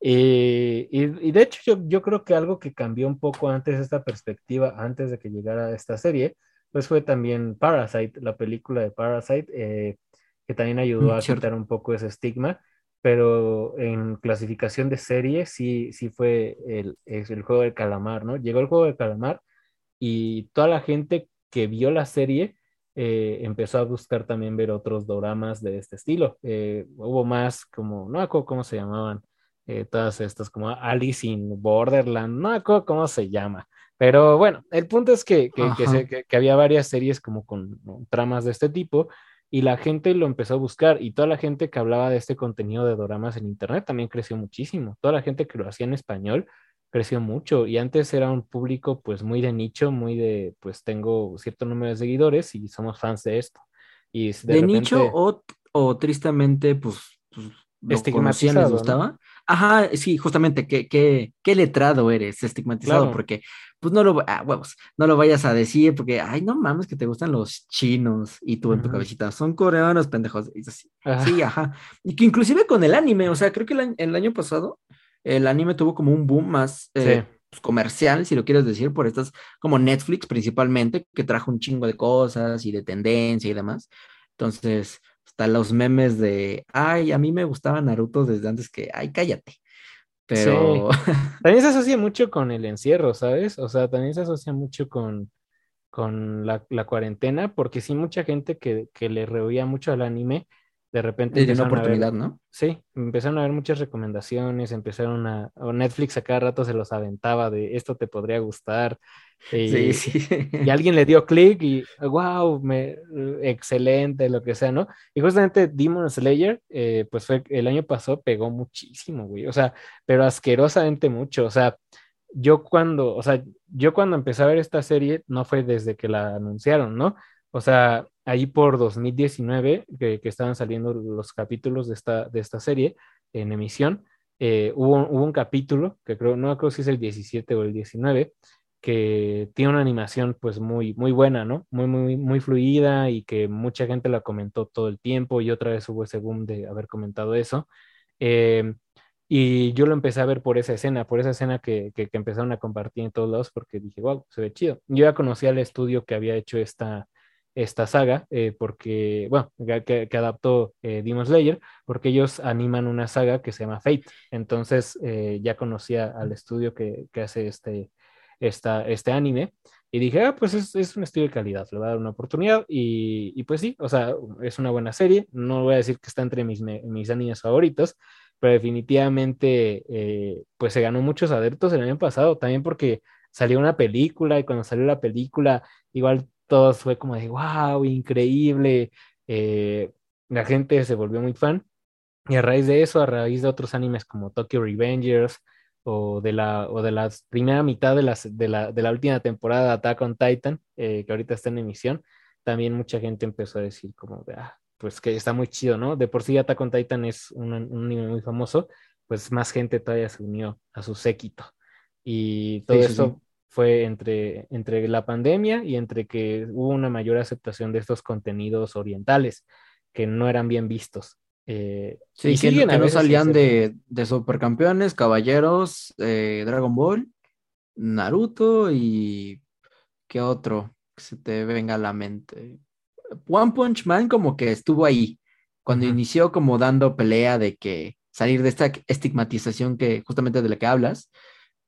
Y, y- y de hecho yo, yo creo que algo que cambió un poco antes esta perspectiva, antes de que llegara esta serie, pues fue también Parasite, la película de Parasite, eh, que también ayudó Mm, a quitar un poco ese estigma, pero en clasificación de serie sí, sí fue el, el juego del calamar, ¿no? Llegó el juego del calamar y toda la gente que vio la serie eh, empezó a buscar también ver otros doramas de este estilo. Eh, hubo más como, no acuerdo cómo se llamaban, eh, todas estas como Alice in Borderland, no acuerdo cómo se llama. Pero bueno, el punto es que, que, que Ajá. se- que- que había varias series como con tramas de este tipo y la gente lo empezó a buscar y toda la gente que hablaba de este contenido de doramas en internet también creció muchísimo. Toda la gente que lo hacía en español creció mucho y antes era un público pues muy de nicho, muy de pues tengo cierto número de seguidores y somos fans de esto. Y de, De, repente, nicho o, o tristemente, pues, pues lo conocían, les Estigmatizado, ¿no? Ajá, sí, justamente, qué, qué, qué letrado eres, estigmatizado, Claro. porque, pues no lo, ah, huevos, no lo vayas a decir, porque, ay, no mames, que te gustan los chinos, y tú en tu cabecita, son coreanos, pendejos, y así. Ajá. Sí, ajá. Y que inclusive con el anime, o sea, creo que el, año- el año pasado el anime tuvo como un boom más eh, Sí. pues, comercial, si lo quieres decir, por estas, como Netflix principalmente, que trajo un chingo de cosas y de tendencia y demás. Entonces, hasta los memes de, ay, a mí me gustaba Naruto desde antes que, ay, cállate. Pero, También se asocia mucho con el encierro, ¿sabes? O sea, también se asocia mucho con, con la, la cuarentena, porque sí, mucha gente que, que le rehuía mucho al anime, de repente dio una empezaron a ver- oportunidad, ¿no? Sí, empezaron a ver muchas recomendaciones, empezaron a, o Netflix a cada rato se los aventaba de esto te podría gustar. Sí, Y, sí. y alguien le dio clic y wow, me, excelente, lo que sea, ¿no? Y justamente Demon Slayer, eh, pues fue el año pasado pegó muchísimo, güey, o sea, pero asquerosamente mucho, o sea, yo cuando, o sea, yo cuando empecé a ver esta serie no fue desde que la anunciaron, ¿no? O sea, ahí por 2019, que, que estaban saliendo los capítulos de esta, de esta serie en emisión, eh, hubo, hubo un capítulo, que creo, no creo si es el 17 o el 19, que tiene una animación pues muy, muy buena, ¿no? Muy, muy, muy fluida y que mucha gente la comentó todo el tiempo y otra vez hubo ese boom de haber comentado eso. Eh, y yo lo empecé a ver por esa escena, por esa escena que, que, que empezaron a compartir en todos lados porque dije, wow, se ve chido. Yo ya conocía el estudio que había hecho esta, esta saga, eh, porque, bueno, que, que adaptó eh, Demon Slayer, porque ellos animan una saga que se llama Fate. Entonces eh, ya conocía al estudio que, que hace este, esta, este anime. Y dije, ah, pues es, es, un estudio de calidad, le voy a dar una oportunidad. Y, y, pues sí, o sea, es una buena serie. No voy a decir que está entre mis, mis animes favoritos, pero definitivamente, eh, pues se ganó muchos adeptos el año pasado, también porque salió una película y cuando salió la película, igual todos fue como de, wow, increíble. Eh, la gente se volvió muy fan. Y a raíz de eso, a raíz de otros animes como Tokyo Revengers, o de la, o de la primera mitad de, las, de, la, de la última temporada de Attack on Titan, eh, que ahorita está en emisión, también mucha gente empezó a decir como, de, ah, pues que está muy chido, ¿no? De por sí Attack on Titan es un, un anime muy famoso, pues más gente todavía se unió a su séquito. Y todo sí, eso sí. Fue entre, entre la pandemia y entre que hubo una mayor aceptación de estos contenidos orientales que no eran bien vistos. Eh, sí, y que, siguen no- que salían de, de supercampeones, caballeros, eh, Dragon Ball, Naruto y ¿qué otro que se te venga a la mente? One Punch Man como que estuvo ahí, cuando inició como dando pelea de que salir de esta estigmatización que justamente de la que hablas,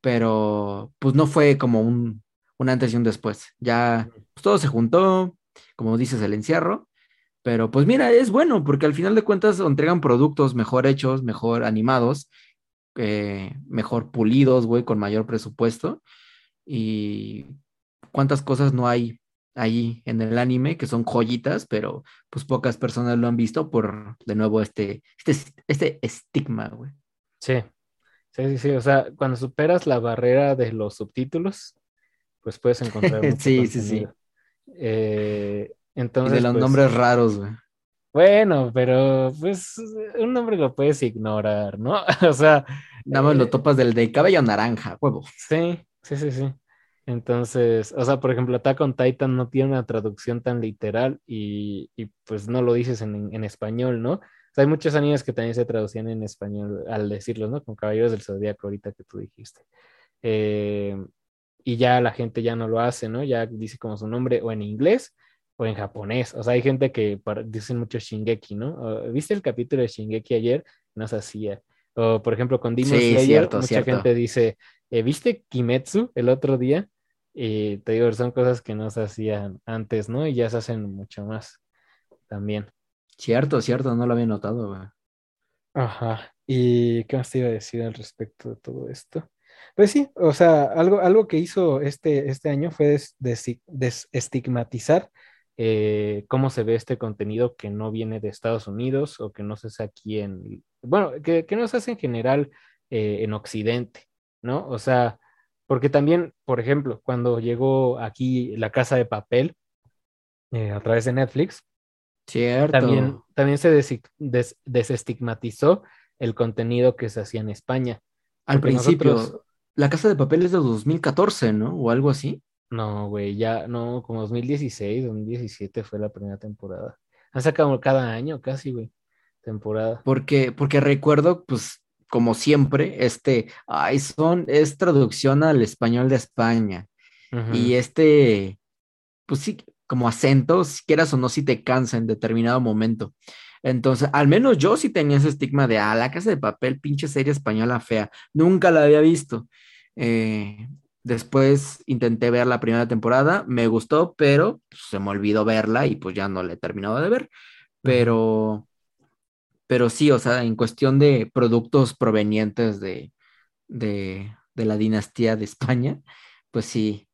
pero pues no fue como un, un antes y un después. Ya pues, todo se juntó, como dices, el encierro. Pero pues mira, es bueno porque al final de cuentas entregan productos mejor hechos, mejor animados, eh, mejor pulidos, güey, con mayor presupuesto. Y cuántas cosas no hay ahí en el anime que son joyitas, pero pues pocas personas lo han visto por, de nuevo, este, este, este estigma, güey. Sí, sí, sí, sí. O sea, cuando superas la barrera de los subtítulos, pues puedes encontrar mucho Sí, sí, sí. contenido. Eh, Y entonces, de los pues, nombres raros, güey. Bueno, pero pues un nombre lo puedes ignorar, ¿no? O sea, Nada más lo eh, topas del de cabello naranja, huevo. sí, sí, sí, sí. Entonces, o sea, por ejemplo, Attack on Titan no tiene una traducción tan literal y, y, pues no lo dices en, en español, ¿no? Sea, hay muchos animes que también se traducían en español al decirlos, ¿no? Con Caballeros del Zodíaco ahorita que tú dijiste. Eh, y ya la gente ya no lo hace, ¿no? Ya dice como su nombre o en inglés o en japonés. O sea, hay gente que dicen mucho Shingeki, ¿no? ¿Viste el capítulo de Shingeki ayer? No se hacía. O, por ejemplo, con Demon Sí, Slayer, cierto, mucha cierto. gente dice, eh, ¿viste Kimetsu el otro día? Y te digo, son cosas que no se hacían antes, ¿no? Y ya se hacen mucho más también. Cierto, cierto, no lo había notado. Ajá. ¿Y qué más te iba a decir al respecto de todo esto? Pues sí, o sea, algo, algo que hizo este, este año fue des- desi- desestigmatizar eh, cómo se ve este contenido que no viene de Estados Unidos o que no se hace aquí en, bueno, que, que no se hace en general eh, en Occidente, ¿no? O sea, porque también, por ejemplo, cuando llegó aquí La Casa de Papel eh, a través de Netflix, Cierto. también, también se des- desestigmatizó el contenido que se hacía en España. Al principio, nosotros- La Casa de Papel es de 2014, ¿no? O algo así. No, güey, ya, no, como 2016, 2017 fue la primera temporada. Han sacado cada año casi, güey, temporada. Porque, porque recuerdo, pues, como siempre, este, ay, son, es traducción al español de España. Y este, pues sí, como acentos, quieras o no, si te cansa en determinado momento. Entonces, al menos yo sí tenía ese estigma de, ah, la casa de papel, pinche serie española fea. Nunca la había visto. Eh, después intenté ver la primera temporada, me gustó, pero pues, se me olvidó verla y pues ya no la he terminado de ver. Pero, pero sí, o sea, en cuestión de productos provenientes de, de, de la dinastía de España, pues sí,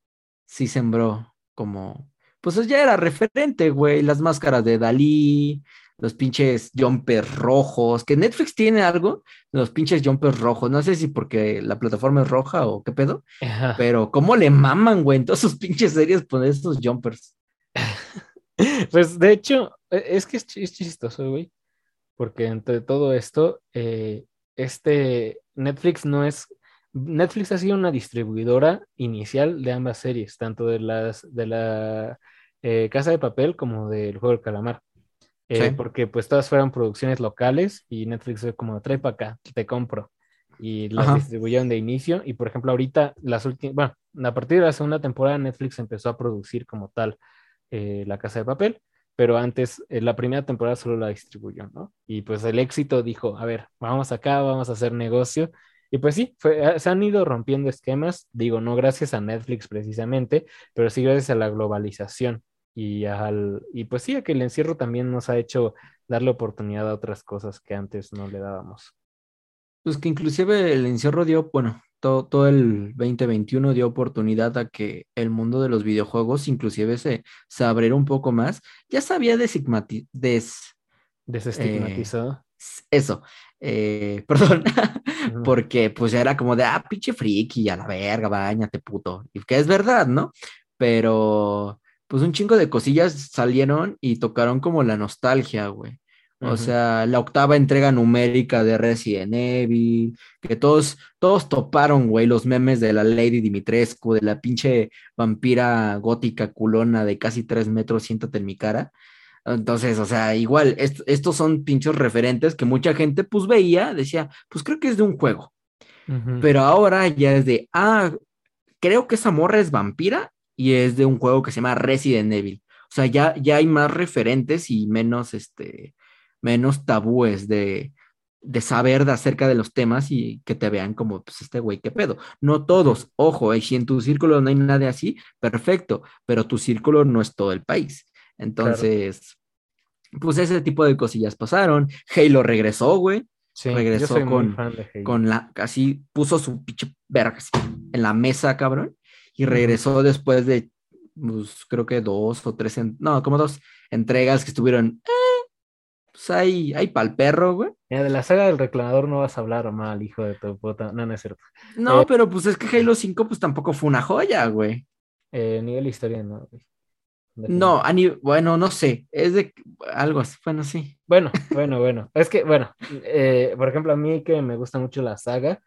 sí sembró como, pues ya era referente, güey, las máscaras de Dalí, los pinches jumpers rojos, que Netflix tiene algo, los pinches jumpers rojos, no sé si porque la plataforma es roja o qué pedo, Ajá. pero cómo le maman, güey, en todas sus pinches series poner estos jumpers. Pues de hecho, e- es que es chistoso, güey, porque entre todo esto, eh, este Netflix no es, Netflix ha sido una distribuidora inicial de ambas series, tanto de las de la eh, Casa de Papel como del Juego del Calamar, Eh, Sí. porque pues todas fueron producciones locales y Netflix fue como trae para acá, te compro y las Ajá. distribuyeron de inicio y por ejemplo ahorita las últimas, bueno, a partir de la segunda temporada Netflix empezó a producir como tal eh, La Casa de Papel, pero antes eh, la primera temporada solo la distribuyó, ¿no? Y pues el éxito dijo, a ver, vamos acá, vamos a hacer negocio. Y pues sí, fue- eh, se han ido rompiendo esquemas, digo, no gracias a Netflix precisamente, pero sí gracias a la globalización y al y pues sí, a que el encierro también nos ha hecho darle oportunidad a otras cosas que antes no le dábamos. Pues que inclusive el encierro dio, bueno, todo, todo el 2021 dio oportunidad a que el mundo de los videojuegos inclusive se, se abriera un poco más. Ya se había desigmati- des, Desestigmatizado. eso, eh, perdón. Porque pues era como de, ah, pinche friki, a la verga, bañate, puto. Y que es verdad, ¿no? Pero pues un chingo de cosillas salieron y tocaron como la nostalgia, güey. O sea, la octava entrega numérica de Resident Evil, que todos, todos toparon, güey, los memes de la Lady Dimitrescu, de la pinche vampira gótica culona de casi tres metros, siéntate en mi cara. Entonces, o sea, igual, estos son pinchos referentes que mucha gente pues veía, decía, pues creo que es de un juego. Pero ahora ya es de, ah, creo que esa morra es vampira y es de un juego que se llama Resident Evil. O sea, ya, ya hay más referentes y menos, este, menos tabúes de, de saber de acerca de los temas y que te vean como, pues, este güey, qué pedo. No todos, ojo, y si en tu círculo no hay nadie así, perfecto, pero tu círculo no es todo el país. Entonces, pues ese tipo de cosillas pasaron. Halo regresó, güey. Sí, regresó con, con la, casi puso su pinche verga en la mesa, cabrón, y regresó después de, pues, creo que dos o tres, no, como dos entregas que estuvieron, eh, pues ahí, ahí pa'l perro, güey. de la saga del reclamador no vas a hablar mal, hijo de tu puta, no, no es cierto. No, eh, pero pues es que Halo 5 pues tampoco fue una joya, güey. Eh, nivel historia, no, güey. No, bueno, no sé, es de algo así, bueno, sí. Bueno, bueno, bueno. Es que, bueno, eh, por ejemplo, a mí que me gusta mucho la saga,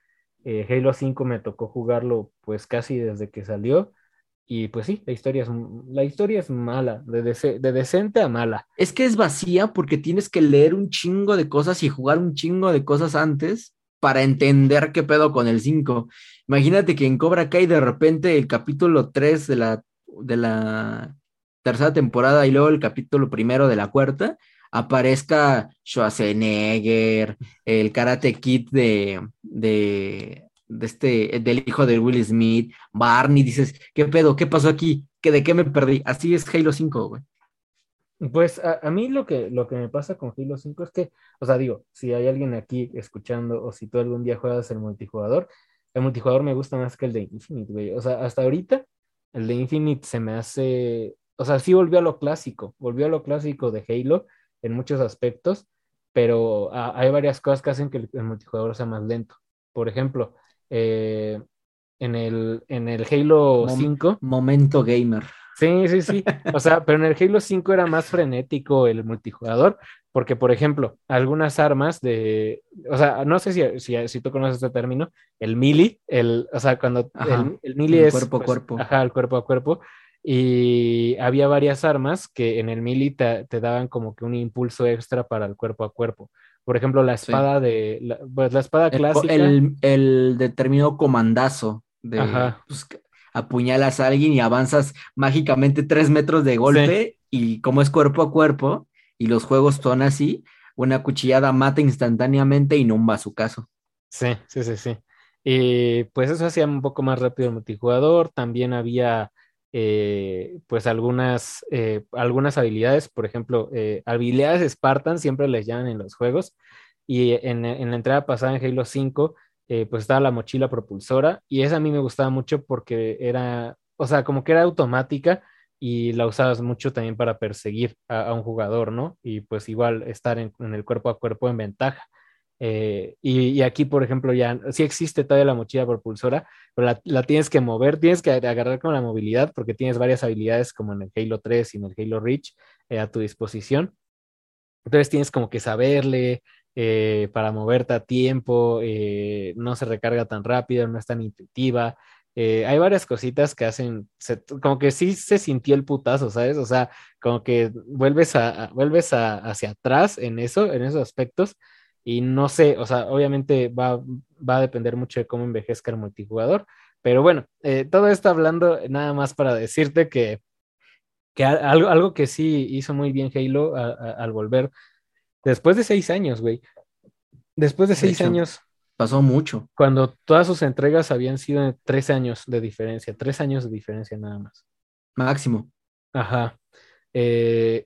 eh, Halo 5 me tocó jugarlo pues casi desde que salió. Y pues sí, la historia es, la historia es mala, de, de decente a mala. Es que es vacía porque tienes que leer un chingo de cosas y jugar un chingo de cosas antes para entender qué pedo con el 5. Imagínate que en Cobra Kai de repente el capítulo 3 de la, de la tercera temporada y luego el capítulo primero de la cuarta, aparezca Schwarzenegger, el Karate Kid de, de, este, del hijo de Will Smith, Barney, dices, ¿qué pedo? ¿Qué pasó aquí? ¿Que ¿De qué me perdí? Así es Halo 5, güey. Pues a, mí lo que, lo que me pasa con Halo 5 es que, o sea, digo, si hay alguien aquí escuchando o si tú algún día juegas el multijugador, el multijugador me gusta más que el de Infinite, güey. O sea, hasta ahorita el de Infinite se me hace o sea, sí volvió a lo clásico, volvió a lo clásico de Halo en muchos aspectos, pero ah, hay varias cosas que hacen que el, multijugador sea más lento. Por ejemplo, eh, en, el, en el Halo 5. Momento gamer. Sí, sí, sí. O sea, pero en el Halo 5 era más frenético el multijugador, porque, por ejemplo, algunas armas de. O sea, no sé si, si, si tú conoces este término, el melee, el, o sea, cuando el, el melee es. Cuerpo a pues, cuerpo. Ajá, el cuerpo a cuerpo y había varias armas que en el mili te, daban como que un impulso extra para el cuerpo a cuerpo. Por ejemplo, la espada de, la, pues la espada clásica. El, el determinado comandazo de pues, apuñalas a alguien y avanzas mágicamente tres metros de golpe y como es cuerpo a cuerpo y los juegos son así, una cuchillada mata instantáneamente y no un caso Sí, sí, sí, sí. Y pues eso hacía un poco más rápido el multijugador. También había eh, pues algunas, eh, algunas habilidades, por ejemplo, eh, habilidades Spartan siempre les llaman en los juegos y en, la entrada pasada en Halo 5 pues estaba la mochila propulsora y esa a mí me gustaba mucho porque era, o sea, como que era automática y la usabas mucho también para perseguir a, un jugador, ¿no? Y pues igual estar en el cuerpo a cuerpo en ventaja. Eh, y, aquí, por ejemplo, ya sí existe todavía la mochila propulsora, pero la, tienes que mover, tienes que agarrar con la movilidad porque tienes varias habilidades como en el Halo 3 y en el Halo Reach eh, a tu disposición. Entonces tienes como que saberle eh, para moverte a tiempo, no se recarga tan rápido, no es tan intuitiva. hay varias cositas que hacen, como que sí se sintió el putazo, ¿sabes? O sea, como que vuelves, a, vuelves hacia atrás en eso, en esos aspectos y no sé, o sea, obviamente va, va a depender mucho de cómo envejezca el multijugador. Pero bueno, eh, todo esto hablando nada más para decirte que, que algo, algo que sí hizo muy bien Halo al volver, después de seis años, güey. Después de seis años. Pasó mucho. Cuando todas sus entregas habían sido de tres años de diferencia, tres años de diferencia nada más. Máximo. Ajá. Eh,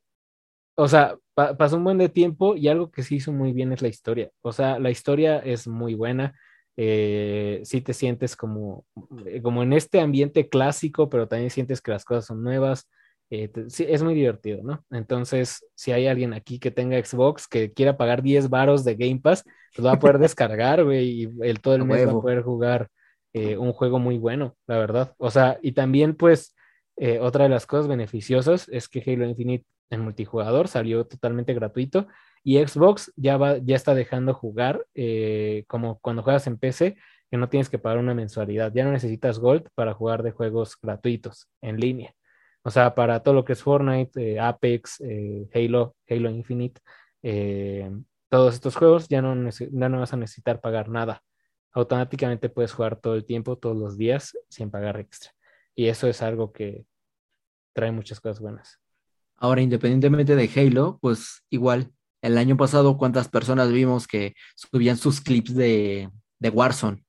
o sea, pasó un buen de tiempo y algo que sí hizo muy bien es la historia. O sea, la historia es muy buena. Eh, sí te sientes como, eh, como en este ambiente clásico, pero también sientes que las cosas son nuevas. Eh, sí, es muy divertido, ¿no? Entonces, si hay alguien aquí que tenga Xbox que quiera pagar 10 varos de Game Pass, pues va a poder descargar, güey, y el, todo el mes va a poder jugar un juego muy bueno, la verdad. O sea, y también, pues, otra de las cosas beneficiosas es que Halo Infinite en multijugador, salió totalmente gratuito y Xbox ya, va, ya está dejando jugar eh, como cuando juegas en PC, que no tienes que pagar una mensualidad, ya no necesitas Gold para jugar de juegos gratuitos en línea. O sea, para todo lo que es Fortnite, eh, Apex, eh, Halo, Halo Infinite, eh, todos estos juegos ya no, ya no vas a necesitar pagar nada. Automáticamente puedes jugar todo el tiempo, todos los días, sin pagar extra. Y eso es algo que trae muchas cosas buenas. Ahora, independientemente de Halo, pues igual, el año pasado, ¿cuántas personas vimos que subían sus clips de, de Warzone?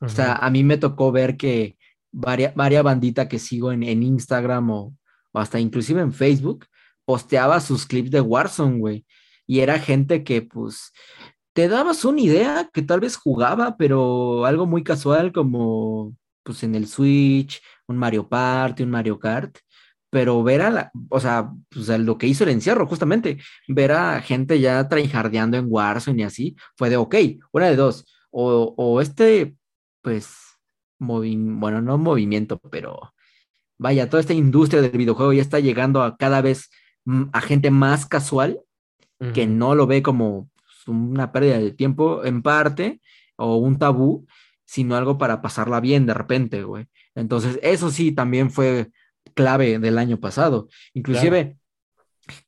O sea, a mí me tocó ver que varias, varias banditas que sigo en, en Instagram o, o, hasta inclusive en Facebook, posteaba sus clips de Warzone, güey. Y era gente que, pues, te dabas una idea que tal vez jugaba, pero algo muy casual como, pues, en el Switch, un Mario Party, un Mario Kart pero ver a la, o sea, pues lo que hizo el encierro, justamente, ver a gente ya tryhardeando en Warzone y así, fue de, ok, una de dos, o, o este, pues, bueno, no movimiento, pero vaya, toda esta industria del videojuego ya está llegando a cada vez a gente más casual, que no lo ve como pues, una pérdida de tiempo en parte, o un tabú, sino algo para pasarla bien de repente, güey. Entonces, eso sí, también fue clave del año pasado. Inclusive,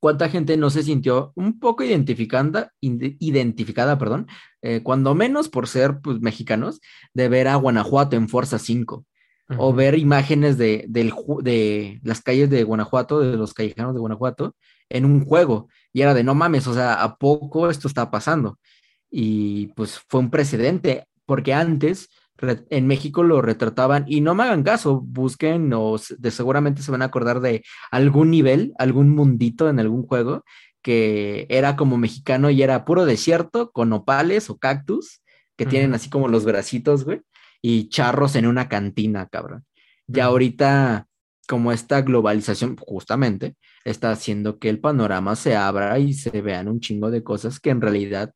¿cuánta gente no se sintió un poco identificada, identificada perdón, eh, cuando menos por ser pues, mexicanos, de ver a Guanajuato en Fuerza 5? O ver imágenes de, de las calles de Guanajuato, de los callejanos de Guanajuato, en un juego. Y era de no mames, o sea, ¿a poco esto está pasando? Y pues fue un precedente, porque antes en México lo retrataban y no me hagan caso, busquen o de seguramente se van a acordar de algún nivel, algún mundito en algún juego que era como mexicano y era puro desierto con opales o cactus que tienen así como los bracitos, güey, y charros en una cantina, cabrón. Y ahorita, como esta globalización, justamente, está haciendo que el panorama se abra y se vean un chingo de cosas que en realidad,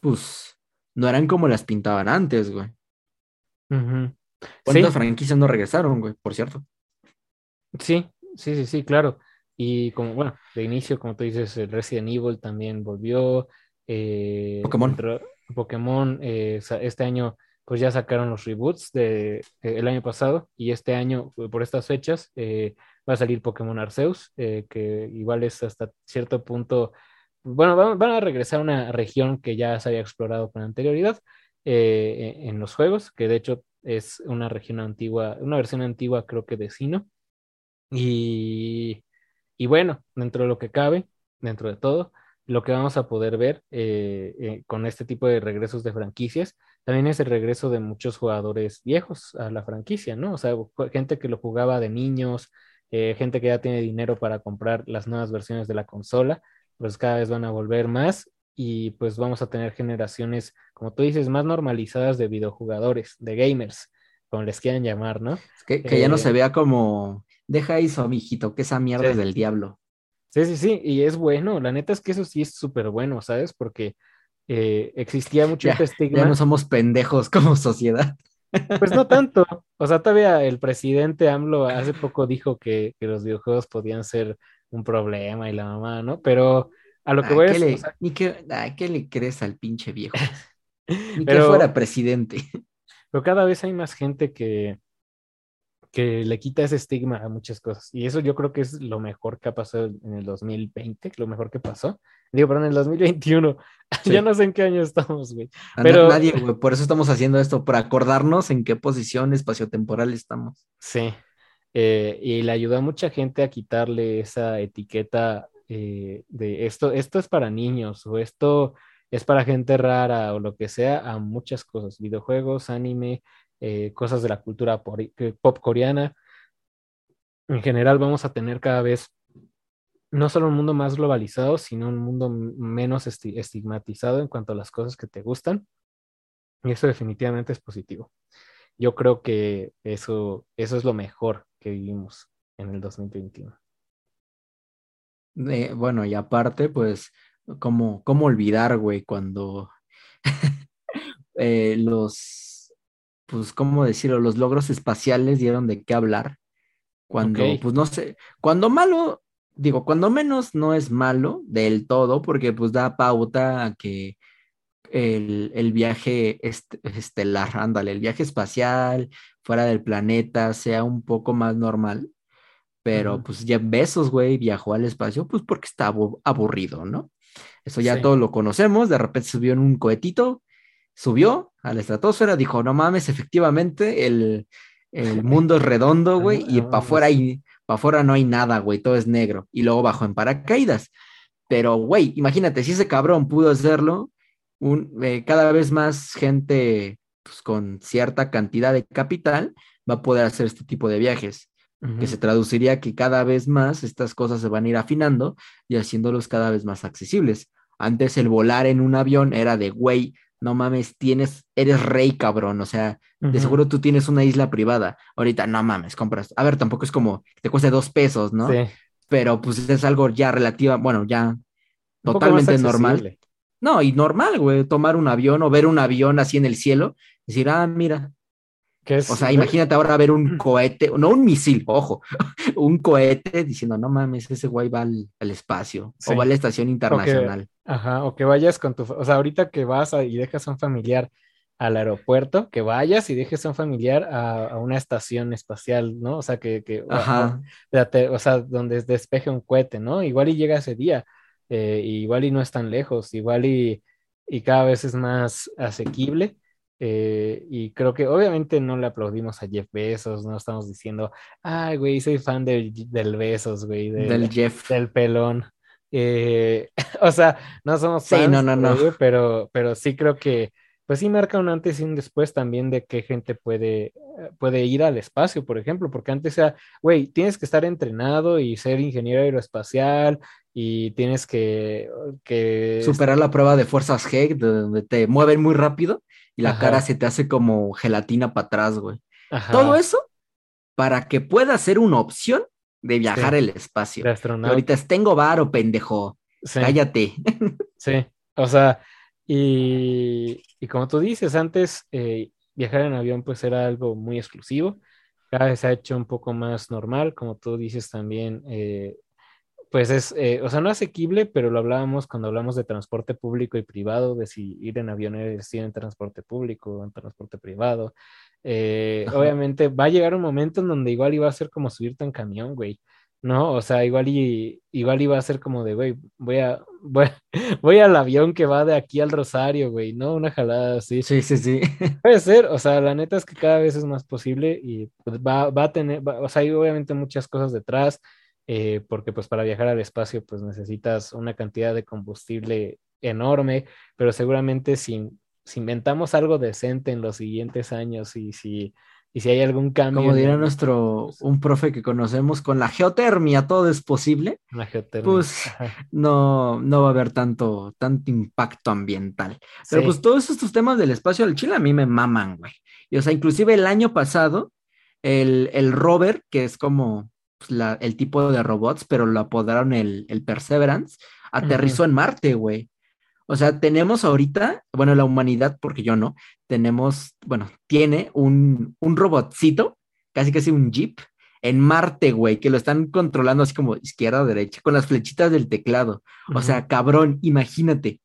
pues, no eran como las pintaban antes, güey. ¿Cuántas franquicias no regresaron, güey? Por cierto. Sí, sí, sí, sí, claro. Y como, bueno, de inicio, como tú dices, el Resident Evil también volvió. Eh, Pokémon. Pokémon, eh, este año, pues ya sacaron los reboots de eh, el año pasado y este año, por estas fechas, va a salir Pokémon Arceus, que igual es hasta cierto punto, bueno, van, a regresar a una región que ya se había explorado con anterioridad, eh, en los juegos, que de hecho es una región antigua, una versión antigua creo que de Sino. Y, y bueno, dentro de lo que cabe, dentro de todo, lo que vamos a poder ver eh, eh, con este tipo de regresos de franquicias, también es el regreso de muchos jugadores viejos a la franquicia, ¿no? O sea, gente que lo jugaba de niños, gente que ya tiene dinero para comprar las nuevas versiones de la consola, pues cada vez van a volver más y pues vamos a tener generaciones, como tú dices, más normalizadas de videojugadores, de gamers, como les quieran llamar, ¿no? Que, ya no se eh, vea como, deja eso, mijito, que esa mierda es del diablo. Sí, sí, sí, y es bueno, la neta es que eso sí es súper bueno, ¿sabes? Porque eh, existía mucho este estigma. Ya no somos pendejos como sociedad. Pues no tanto, o sea, todavía el presidente AMLO hace poco dijo que, que los videojuegos podían ser un problema y la mamá, ¿no? Pero a lo que voy a decir. Ni que, ¿Qué le crees al pinche viejo? Ni que fuera presidente. Pero cada vez hay más gente que, que le quita ese estigma a muchas cosas. Y eso yo creo que es lo mejor que ha pasado en el 2020, lo mejor que pasó. Digo, pero en el 2021, ya no sé en qué año estamos, güey. Pero... Nadie, güey, por eso estamos haciendo esto, para acordarnos en qué posición espaciotemporal estamos. Sí, eh, y le ayudó a mucha gente a quitarle esa etiqueta eh, de esto, esto es para niños o esto es para gente rara o lo que sea, a muchas cosas, videojuegos, anime, eh, cosas de la cultura pop coreana. En general vamos a tener cada vez no solo un mundo más globalizado, sino un mundo menos estigmatizado en cuanto a las cosas que te gustan. Y eso definitivamente es positivo. Yo creo que eso, eso es lo mejor que vivimos en el 2021 bueno, y aparte, pues, ¿cómo, cómo olvidar, güey, cuando eh, los, pues, ¿cómo decirlo? Los logros espaciales dieron de qué hablar. Cuando, pues, no sé, cuando malo, digo, cuando menos no es malo del todo, porque pues da pauta a que el, el viaje estelar, ándale, el viaje espacial fuera del planeta sea un poco más normal pero pues Jeff Bezos, güey, viajó al espacio, pues porque está abu- aburrido, ¿no? Eso ya Sí. todos lo conocemos, de repente subió en un cohetito, subió a la estratosfera, dijo, no mames, efectivamente, el, el mundo es redondo, güey, y No para pa' afuera no hay nada, güey, todo es negro, y luego bajó en paracaídas. Pero, güey, imagínate, si ese cabrón pudo hacerlo, un, eh, cada vez más gente pues, con cierta cantidad de capital va a poder hacer este tipo de viajes, que se traduciría que cada vez más estas cosas se van a ir afinando y haciéndolos cada vez más accesibles. Antes el volar en un avión era de, güey, no mames, tienes, eres rey, cabrón, o sea, de seguro tú tienes una isla privada. Ahorita, no mames, compras. A ver, tampoco es como que te cueste dos pesos, ¿no? Sí. Pero pues es algo ya relativa, bueno, ya totalmente normal. No, y normal, güey, tomar un avión o ver un avión así en el cielo, decir, ah, mira, Que es, o sea, imagínate ahora ver un cohete, no un misil, ojo, un cohete diciendo, no mames, ese güey va al, al espacio Sí. o va a la estación internacional. Ajá, o que vayas con tu, o sea, ahorita que vas a- y dejas a un familiar al aeropuerto, que vayas y dejes a un familiar a, a una estación espacial, ¿no? O sea, que, que o- Ajá, o, o sea, donde despeje un cohete, ¿no? Igual y llega ese día, eh, igual y no es tan lejos, igual y, y cada vez es más asequible. eh, y creo que obviamente no le aplaudimos a Jeff Bezos, no estamos diciendo, ay, güey, soy fan del, del Bezos, güey, del, del Jeff. del pelón. Eh, o sea, no somos Sí, fans, no, no, no. güey, pero, pero sí creo que, pues sí marca un antes y un después también de qué gente puede, puede ir al espacio, por ejemplo, porque antes era, güey, tienes que estar entrenado y ser ingeniero aeroespacial y tienes que, que Superar la prueba de fuerzas G, de donde te mueven muy rápido y la Ajá. cara se te hace como gelatina para atrás, güey. Ajá, Todo eso para que pueda ser una opción de viajar Sí. al espacio. de Y astronauta. ahorita es, tengo varo, pendejo. Sí. Cállate. Sí, o sea, y, y como tú dices, antes eh, viajar en avión pues era algo muy exclusivo, cada vez se ha hecho un poco más normal, como tú dices también, eh, pues es, eh, o sea, no asequible, pero lo hablábamos cuando hablamos de transporte público y privado, de si ir en avión es ir en transporte público o en transporte privado. Eh, obviamente va a llegar un momento en donde igual iba a ser como subirte en camión, güey. ¿No? O sea, igual y igual iba a ser como de, güey, voy a, voy, voy al avión que va de aquí al Rosario, güey, ¿no? Una jalada así. Sí, sí, sí. Puede ser, o sea, la neta es que cada vez es más posible y pues va, va a tener, va- o sea, hay obviamente muchas cosas detrás, eh, porque pues para viajar al espacio pues necesitas una cantidad de combustible enorme, pero seguramente si, si inventamos algo decente en los siguientes años y si, y si hay algún cambio Como dirá nuestro, un profe que conocemos, con la geotermia todo es posible, la geotermia. pues Ajá. no, no va a haber tanto, tanto impacto ambiental. Pero Sí. pues todos estos temas del espacio al Chile a mí me maman, güey. Y o sea, inclusive el año pasado, el, el rover, que es como pues, la- el tipo de robots, pero lo apodaron el, el Perseverance, aterrizó en Marte, güey. O sea, tenemos ahorita, bueno, la humanidad, porque yo no, tenemos, bueno, tiene un, un robotcito, casi casi un jeep, en Marte, güey, que lo están controlando así como izquierda o derecha, con las flechitas del teclado. O sea, cabrón, imagínate.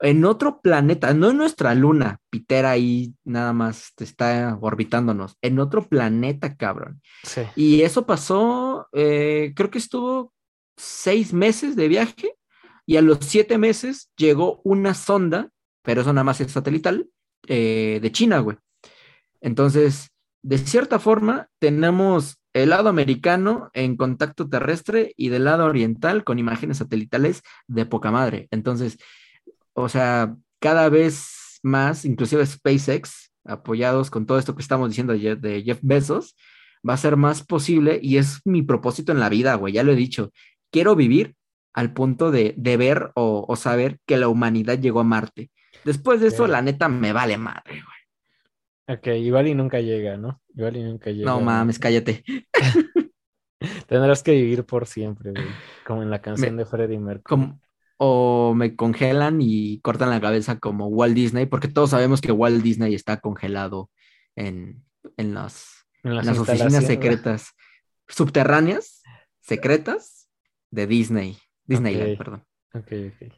En otro planeta, no en nuestra luna, Pitera ahí nada más te está orbitándonos, en otro planeta, cabrón. Sí. Y eso pasó, eh, creo que estuvo seis meses de viaje y a los siete meses llegó una sonda, pero eso nada más es satelital, eh, de China, güey. Entonces, de cierta forma, tenemos el lado americano en contacto terrestre y del lado oriental con imágenes satelitales de poca madre. Entonces, o sea, cada vez más, inclusive SpaceX, apoyados con todo esto que estamos diciendo de Jeff, Bezos, va a ser más posible y es mi propósito en la vida, güey, ya lo he dicho. Quiero vivir al punto de, de ver o, o saber que la humanidad llegó a Marte. Después de eso, la neta, me vale madre, güey. Ok, igual y nunca llega, ¿no? Igual y nunca llega. No mames, cállate. Tendrás que vivir por siempre, güey. Como en la canción de Freddie Mercury. Como, o me congelan y cortan la cabeza como Walt Disney, porque todos sabemos que Walt Disney está congelado en, en las, En en las, oficinas secretas, subterráneas, secretas de Disney. Disneyland, Ok. perdón. Ok, ok.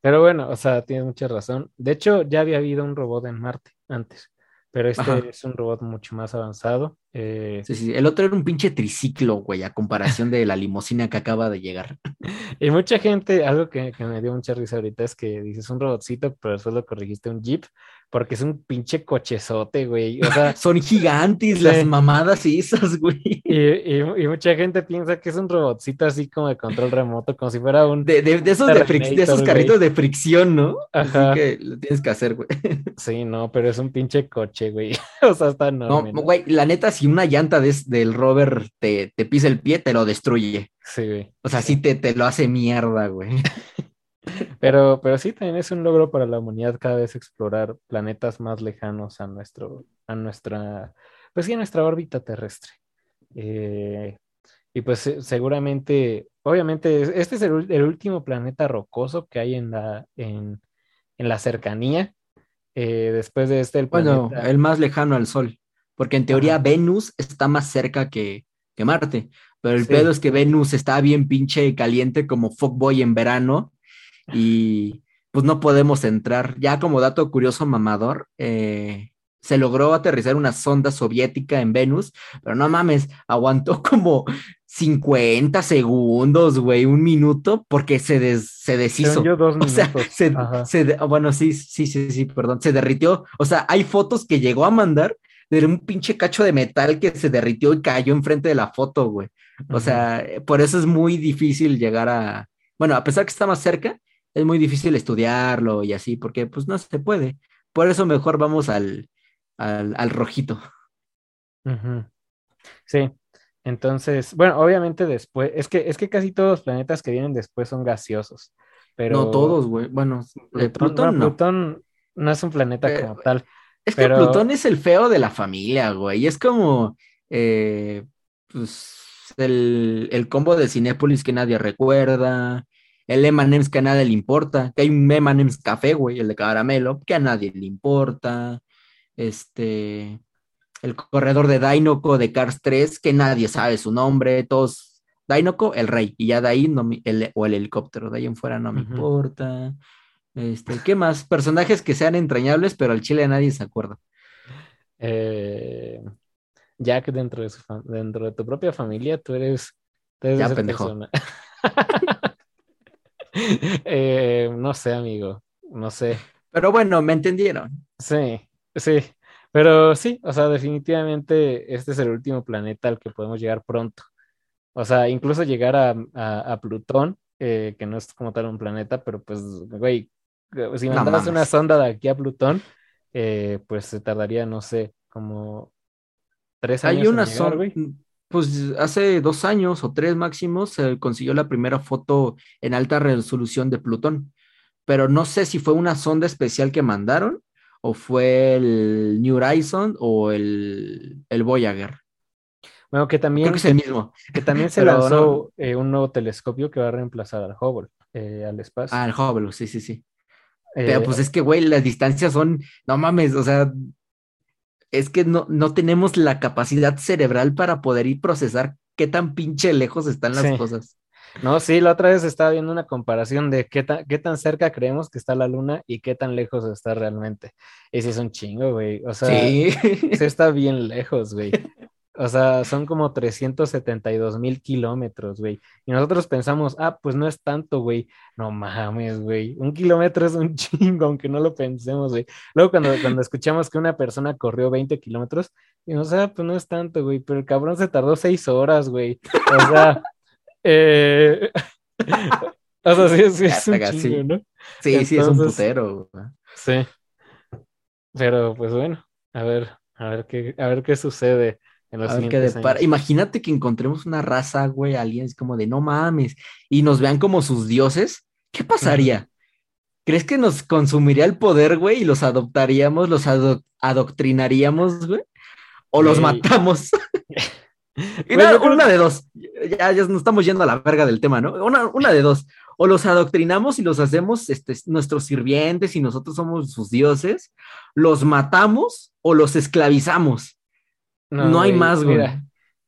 Pero bueno, o sea, tienes mucha razón. De hecho, ya había habido un robot en Marte antes. pero este Ajá. es un robot mucho más avanzado. eh, Sí, sí, el otro era un pinche triciclo, güey, a comparación de la limusina que acaba de llegar. y mucha gente, algo que, que me dio mucha risa ahorita es que dices un robotcito, pero después lo corregiste un Jeep, porque es un pinche cochezote, güey. O sea, Son gigantes Sí. las mamadas esas, güey. y, y- y mucha gente piensa que es un robotcito así como de control remoto, como si fuera un... De, de- de esos, de, esos güey. carritos de fricción, ¿no? Ajá. Así que lo tienes que hacer, güey. Sí, no, pero es un pinche coche, güey. O sea, está No, enorme. ¿no? güey, la neta, si una llanta de- del rover te, te pisa el pie, te lo destruye. Sí, güey. O sea, sí te, te lo hace mierda, güey. Pero, pero sí, también es un logro para la humanidad cada vez explorar planetas más lejanos a nuestro, a nuestra, pues sí, a nuestra órbita terrestre. Eh, y pues se- seguramente, obviamente, es- este es el, el último planeta rocoso que hay en la, en, en la cercanía. Eh, después de este, el Bueno, planeta. el más lejano al Sol. Porque en teoría Ajá. Venus está más cerca que, que Marte. Pero el Sí. pedo es que Venus está bien pinche caliente como fuckboy en verano. Y pues no podemos entrar. Ya como dato curioso mamador, eh, se logró aterrizar una sonda soviética en Venus, pero no mames, aguantó como 50 segundos, güey, un minuto, porque se, des- se deshizo. Yo, dos O sea, se, de- bueno, sí, sí, sí, sí, perdón, se derritió. O sea, hay fotos que llegó a mandar de un pinche cacho de metal que se derritió y cayó enfrente de la foto, güey. O sea, por eso es muy difícil llegar a, bueno, a pesar que está más cerca, es muy difícil estudiarlo y así, porque pues no se puede. Por eso mejor vamos al, al, al rojito. Sí, entonces, bueno, obviamente después, es que, es que casi todos los planetas que vienen después son gaseosos, pero No todos, güey. Bueno, eh, Plutón, no. Plutón no es un planeta Pero- como tal. Es que Plutón es el feo de la familia, güey. Es como, eh, pues, el, el combo de Cinépolis que nadie recuerda, el M&M's que a nadie le importa, que hay un M&M's café, güey, el de caramelo, que a nadie le importa, este, el corredor de Dinoco de Cars 3, que nadie sabe su nombre, todos, Dinoco, el rey, y ya de ahí, no me- el, o el helicóptero, de ahí en fuera no me importa. Este, ¿qué más? Personajes que sean entrañables, pero al chile nadie se acuerda. Eh, Jack dentro de su dentro de tu propia familia, tú eres, tú eres Ya, pendejo. Eh, no sé, amigo, no sé. Pero bueno, me entendieron. Sí, sí, pero sí, o sea, definitivamente este es el último planeta al que podemos llegar pronto. O sea, incluso llegar a, a- a Plutón, eh, que no es como tal un planeta, pero pues, güey, si No mandaras una sonda de aquí a Plutón, eh, pues se tardaría, no sé, como tres años Hay una güey. Pues hace dos años o tres máximos se consiguió la primera foto en alta resolución de Plutón, pero no sé si fue una sonda especial que mandaron o fue el New Horizon o el, el Voyager. Bueno, que Creo también, que es el mismo. que también se lanzó eh, un nuevo telescopio que va a reemplazar al Hubble, eh, al espacio. Ah, el Hubble, sí, sí, sí. Eh, Pero pues es que, güey, las distancias son, no mames, o sea, es que no, no tenemos la capacidad cerebral para poder ir procesar qué tan pinche lejos están las Sí. cosas. No, sí, la otra vez estaba viendo una comparación de qué tan, qué tan cerca creemos que está la luna y qué tan lejos está realmente. Sí es un chingo, güey. O sea, Sí. sí está bien lejos, güey. O sea, son como 372 mil kilómetros, güey. Y nosotros pensamos, ah, pues no es tanto, güey. No mames, güey. Un kilómetro es un chingo, aunque no lo pensemos, güey. Luego cuando, cuando escuchamos que una persona corrió 20 kilómetros, y o sea, pues no es tanto, güey. Pero el cabrón se tardó seis horas, güey. O sea, eh... o sea, sí, sí es un chingo, sí. ¿no? Sí, sí, es un putero. güey. Sí. Pero pues bueno, a ver, a ver qué, a ver qué sucede en los A ver qué siguientes depara. años. Imagínate que encontremos una raza, güey, aliens como de no mames, y nos vean como sus dioses. ¿Qué pasaría? ¿Crees que nos consumiría el poder, güey, y los adoptaríamos, los ado- adoctrinaríamos, güey? ¿O los Güey. matamos? Y Güey, una de dos. Ya, ya nos estamos yendo a la verga del tema, ¿no? Una, una de dos. O los adoctrinamos y los hacemos este, nuestros sirvientes y nosotros somos sus dioses. Los matamos o los esclavizamos. No hay más, güey. mira,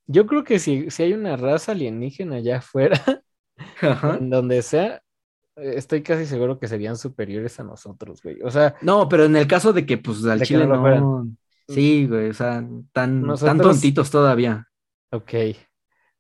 yo creo que si, si hay una raza alienígena allá afuera, Ajá. en donde sea, estoy casi seguro que serían superiores a nosotros, güey. O sea, No, pero en el caso de que, pues, al chile no fueran. Sí, güey, o sea, tan, tan tontitos todavía. Ok,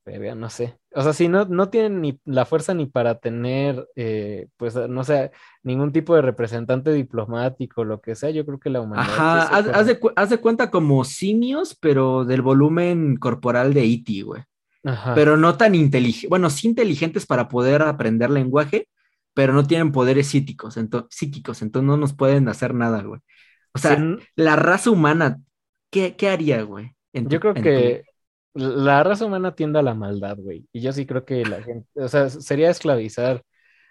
verga, no sé. O sea, si no, no tienen ni la fuerza ni para tener, eh, pues, no sé, ningún tipo de representante diplomático, lo que sea, yo creo que la humanidad. Ajá, haz, de, haz de cuenta como simios, pero del volumen corporal de E.T., güey. Ajá. Pero no tan inteligentes, bueno, sí inteligentes para poder aprender lenguaje, pero no tienen poderes psíquicos, ento- psíquicos, entonces no nos pueden hacer nada, güey. O sea, Sí, la raza humana, ¿qué, qué haría, güey? Yo creo que la raza humana tiende a la maldad, güey. Y yo sí creo que la gente, o sea, sería esclavizar.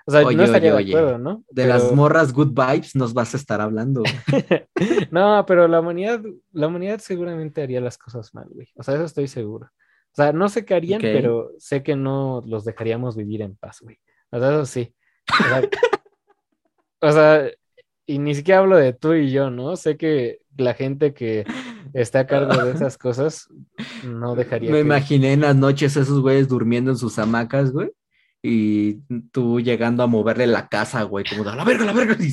O sea, Oye, no estaría oye, de oye. acuerdo, ¿no? de las morras good vibes nos vas a estar hablando. No, pero la humanidad, la humanidad seguramente haría las cosas mal, güey. O sea, eso estoy seguro. O sea, no sé qué harían, pero sé que no los dejaríamos vivir en paz, güey. O sea, eso sí. O sea, o sea, y ni siquiera hablo de tú y yo, ¿no? Sé que la gente que está a cargo de esas cosas no dejaría Me que... imaginé en las noches esos güeyes durmiendo en sus hamacas, güey, y tú llegando a moverle la casa, güey, como de a la verga, a la verga, y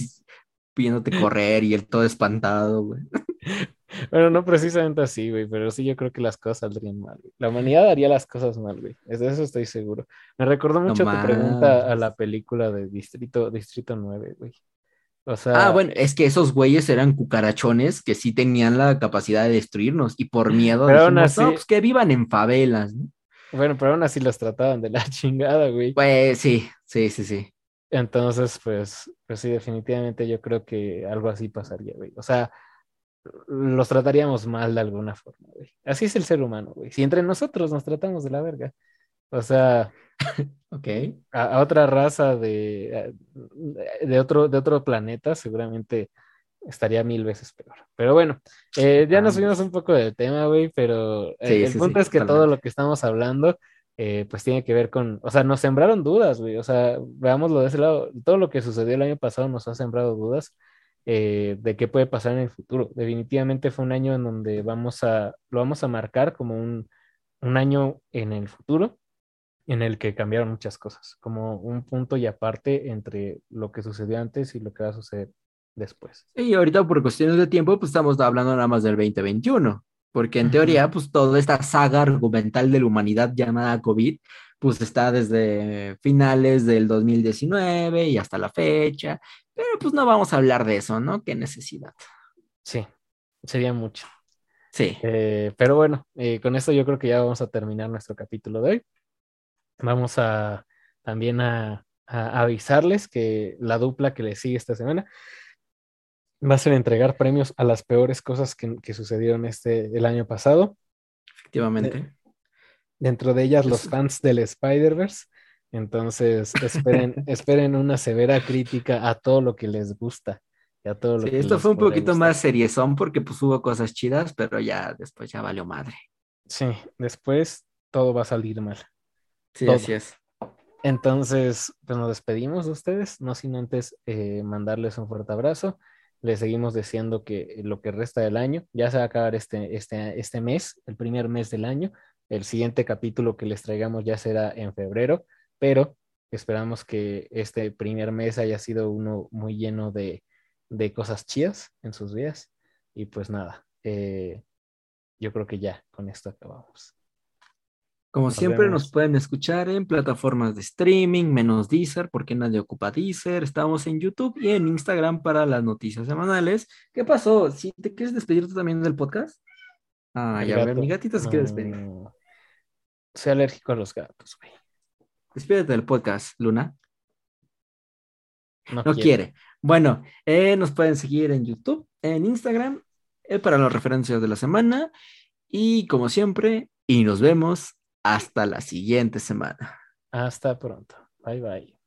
pidiéndote correr y él todo espantado, güey. Bueno, no precisamente así, güey, pero sí yo creo que las cosas saldrían mal, güey. La humanidad haría las cosas mal, güey. De eso estoy seguro. Me recordó No mucho tu pregunta a la película de Distrito, Distrito 9, güey. O sea, Ah, bueno, es que esos güeyes eran cucarachones que sí tenían la capacidad de destruirnos y por miedo Pero dijimos, no, así- pues que vivan en favelas, ¿no? bueno, pero aún así los trataban de la chingada, güey. Pues sí, sí, sí, sí. Entonces, pues, pues sí, definitivamente yo creo que algo así pasaría, güey. O sea, los trataríamos mal de alguna forma, güey. Así es el ser humano, güey. Si entre nosotros nos tratamos de la verga. O sea, Ok. a, a otra raza de, de, otro, de otro planeta, seguramente estaría mil veces peor. Pero bueno, eh, ya nos fuimos un poco del tema, güey, pero eh, Sí, el sí, punto sí, es que todo lo que estamos hablando, eh, pues tiene que ver con, o sea, nos sembraron dudas, güey, o sea, veámoslo de ese lado, todo lo que sucedió el año pasado nos ha sembrado dudas de qué puede pasar en el futuro. Definitivamente fue un año en donde vamos a, lo vamos a marcar como un, un año en el futuro en el que cambiaron muchas cosas, como un punto y aparte entre lo que sucedió antes y lo que va a suceder después. Y ahorita por cuestiones de tiempo, pues estamos hablando nada más del 2021, porque en teoría, pues toda esta saga argumental de la humanidad llamada COVID, pues está desde finales del 2019 y hasta la fecha, pero pues no vamos a hablar de eso, ¿no? Qué necesidad. Sí, sería mucho. Sí. Eh, pero bueno, eh, con esto yo creo que ya vamos a terminar nuestro capítulo de hoy. Vamos a también a, a avisarles que la dupla que le sigue esta semana va a ser entregar premios a las peores cosas que, que sucedieron este, el año pasado. Efectivamente. Dentro de ellas, los fans del Spider-Verse. Entonces, esperen, esperen una severa crítica a todo lo que les gusta. y a todo lo Sí, que esto les fue un poquito gustar. más seriezón porque pues hubo cosas chidas, pero ya después ya valió madre. Sí, después todo va a salir mal. Sí, Todo. así es. Entonces, pues nos despedimos de ustedes, no sin antes eh, mandarles un fuerte abrazo. Les seguimos deseando que lo que resta del año, ya se va a acabar este, este, este mes, el primer mes del año. El siguiente capítulo que les traigamos ya será en febrero, pero esperamos que este primer mes haya sido uno muy lleno de, de cosas chidas en sus vidas. Y pues nada, eh, yo creo que ya con esto acabamos. Como Nos siempre, vemos. nos pueden escuchar en plataformas de streaming, menos Deezer, porque nadie ocupa Deezer. Estamos en YouTube y en Instagram para las noticias semanales. ¿Qué pasó? ¿Si te quieres despedir tú también del podcast? Ah, ya, a ver, mi gatita se quiere despedir. No, soy alérgico a los gatos, güey. Despídete del podcast, Luna. No, quiere. Bueno, eh, nos pueden seguir en YouTube, en Instagram, eh, para las referencias de la semana. Y como siempre, y nos vemos hasta la siguiente semana. Hasta pronto. Bye bye.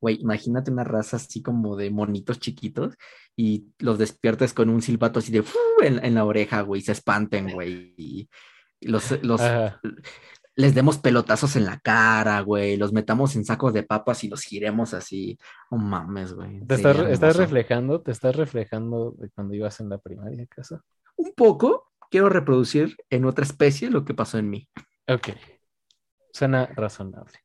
Güey, imagínate una raza así como de monitos chiquitos y los despiertes con un silbato así de en, en la oreja, güey, se espanten, güey. Y los, los Ajá. les demos pelotazos en la cara, güey, los metamos en sacos de papas y los giremos así. Oh mames, güey. ¿Te estás, reflejando? ¿Te estás reflejando de cuando ibas en la primaria, acaso? Un poco quiero reproducir en otra especie lo que pasó en mí. Ok. Suena razonable.